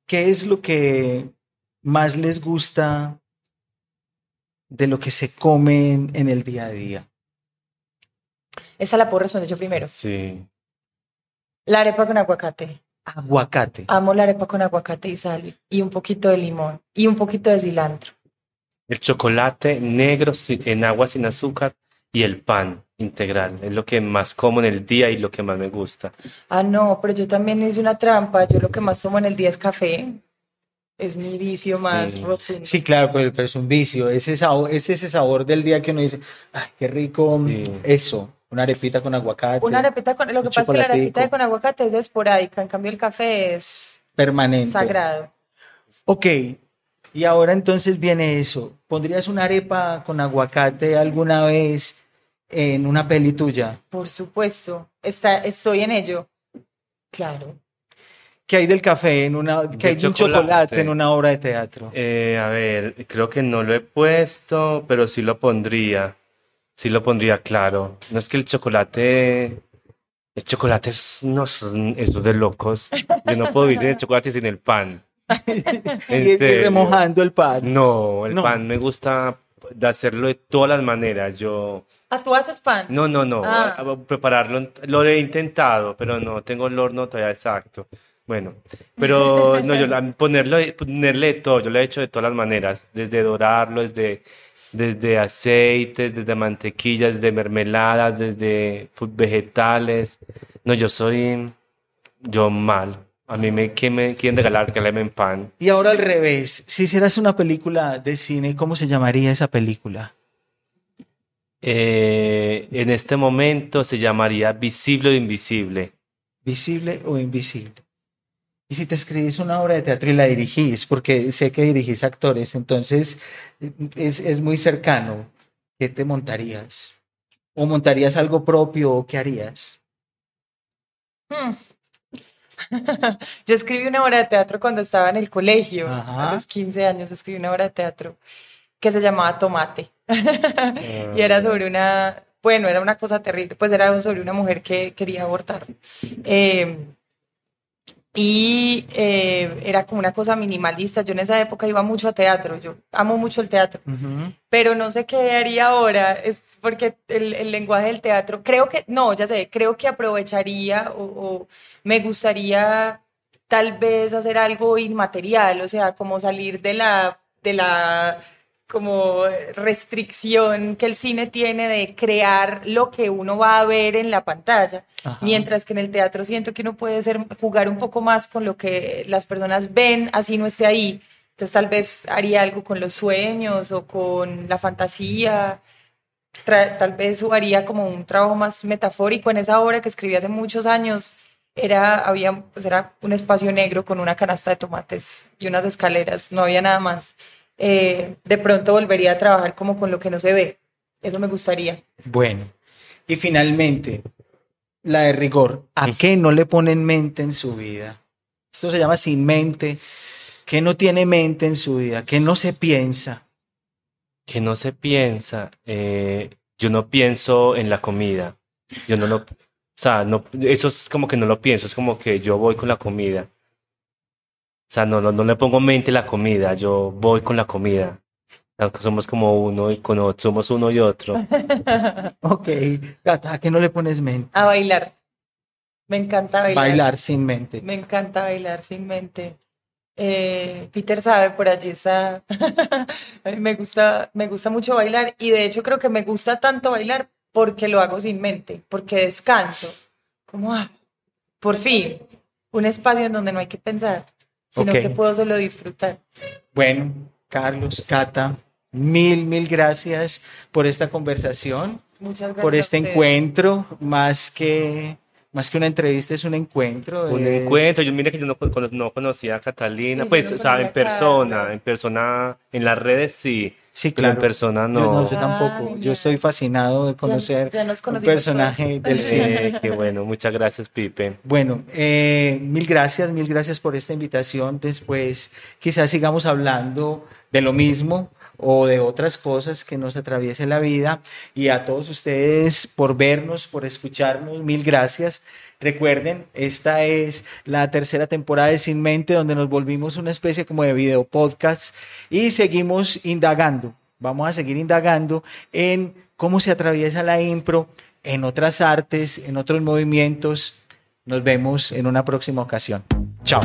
qué es lo que más les gusta de lo que se comen en el día a día? Esa la puedo responder yo primero. Sí. La arepa con aguacate. Aguacate. Amo la arepa con aguacate y sal y un poquito de limón y un poquito de cilantro. El chocolate negro en agua sin azúcar y el pan integral. Es lo que más como en el día y lo que más me gusta. Ah, no, pero yo también hice una trampa. Yo lo que más tomo en el día es café. Es mi vicio más Sí. rotundo. Sí, claro, pero, pero es un vicio. Ese sabor, es ese sabor del día que uno dice, ay, qué rico Sí. eso. Una arepita con aguacate. Una arepita con, lo que pasa es que la arepita con aguacate es esporádica, en cambio el café es permanente. sagrado. Ok, y ahora entonces viene eso. ¿Pondrías una arepa con aguacate alguna vez en una peli tuya? Por supuesto, está, estoy en ello. Claro. ¿Qué hay del café en una, qué De hay de un chocolate. chocolate en una obra de teatro? Eh, a ver, creo que no lo he puesto, pero sí lo pondría. Sí lo pondría, claro. No es que el chocolate... El chocolate es... No, eso es de locos. Yo no puedo vivir el chocolate sin el pan. Y, remojando el pan. No, el No. pan me gusta de hacerlo de todas las maneras. Yo... Ah, tú haces pan. No, no, no. Ah. a- a prepararlo, lo he intentado, pero no tengo el horno todavía exacto. Bueno, pero no, yo la- ponerlo, ponerle de todo, yo lo he hecho de todas las maneras, desde dorarlo, desde, desde aceites, desde mantequillas, desde mermeladas, desde vegetales. No, yo soy, yo mal. A mí me, ¿quién me quieren regalar? Regálame en pan. Y ahora al revés, si hicieras una película de cine, ¿cómo se llamaría esa película? Eh, en este momento se llamaría Visible o Invisible. ¿Visible o invisible? Y si te escribís una obra de teatro y la dirigís, porque sé que dirigís actores, entonces eh, es, es muy cercano, ¿qué te montarías? ¿O montarías algo propio o qué harías? Hmm. Yo escribí una obra de teatro cuando estaba en el colegio, Ajá. a los 15 años escribí una obra de teatro que se llamaba Tomate. Y era sobre una, bueno, era una cosa terrible, pues era sobre una mujer que quería abortar. Eh, y eh, era como una cosa minimalista. Yo en esa época iba mucho a teatro, yo amo mucho el teatro, pero no sé qué haría ahora, es porque el, el lenguaje del teatro, creo que, no, ya sé, creo que aprovecharía o, o me gustaría tal vez hacer algo inmaterial, o sea, como salir de la, de la como restricción que el cine tiene de crear lo que uno va a ver en la pantalla, Ajá. mientras que en el teatro siento que uno puede ser, jugar un poco más con lo que las personas ven, así no esté ahí. Entonces tal vez haría algo con los sueños o con la fantasía, Tra- tal vez haría como un trabajo más metafórico en esa obra que escribí hace muchos años. Era, había, pues era un espacio negro con una canasta de tomates y unas escaleras, no había nada más. Eh, de pronto volvería a trabajar como con lo que no se ve. Eso me gustaría. Bueno, y finalmente, la de rigor. ¿A qué no le ponen mente en su vida? Esto se llama sin mente. ¿Qué no tiene mente en su vida? ¿Qué no se piensa? Que no se piensa, eh, yo no pienso en la comida. Yo no lo, o sea, no, eso es como que no lo pienso, es como que yo voy con la comida. O sea, no, no, no le pongo mente a la comida, yo voy con la comida. Somos como uno y con otro, somos uno y otro. Ok, Gata, ¿a qué no le pones mente? A bailar. Me encanta bailar. Bailar sin mente. Me encanta bailar sin mente. Eh, Peter sabe, por allí está. A mí me gusta, me gusta mucho bailar y de hecho creo que me gusta tanto bailar porque lo hago sin mente, porque descanso. Como, ah, por fin, un espacio en donde no hay que pensar, sino Ok. que puedo solo disfrutar. Bueno, Carlos, Cata, mil, mil gracias por esta conversación, Muchas gracias. por este encuentro, más que, más que una entrevista, es un encuentro. Un es- encuentro, yo mire que yo no, no conocía a Catalina, Sí, pues, no o sea, en persona, Carlos. en persona, en las redes sí, Sí, pero en claro. persona Yo no. no, yo tampoco. Yo estoy ya. fascinado de conocer ya un personaje todos. del cine. Eh, qué bueno, muchas gracias, Pipe. Bueno, eh, mil gracias, mil gracias por esta invitación. Después quizás sigamos hablando de lo mismo o de otras cosas que nos atraviesen la vida. Y a todos ustedes por vernos, por escucharnos, mil gracias. Recuerden, esta es la tercera temporada de Sin Mente, donde nos volvimos una especie como de video podcast y seguimos indagando. Vamos a seguir indagando en cómo se atraviesa la impro en otras artes, en otros movimientos. Nos vemos en una próxima ocasión. Chao.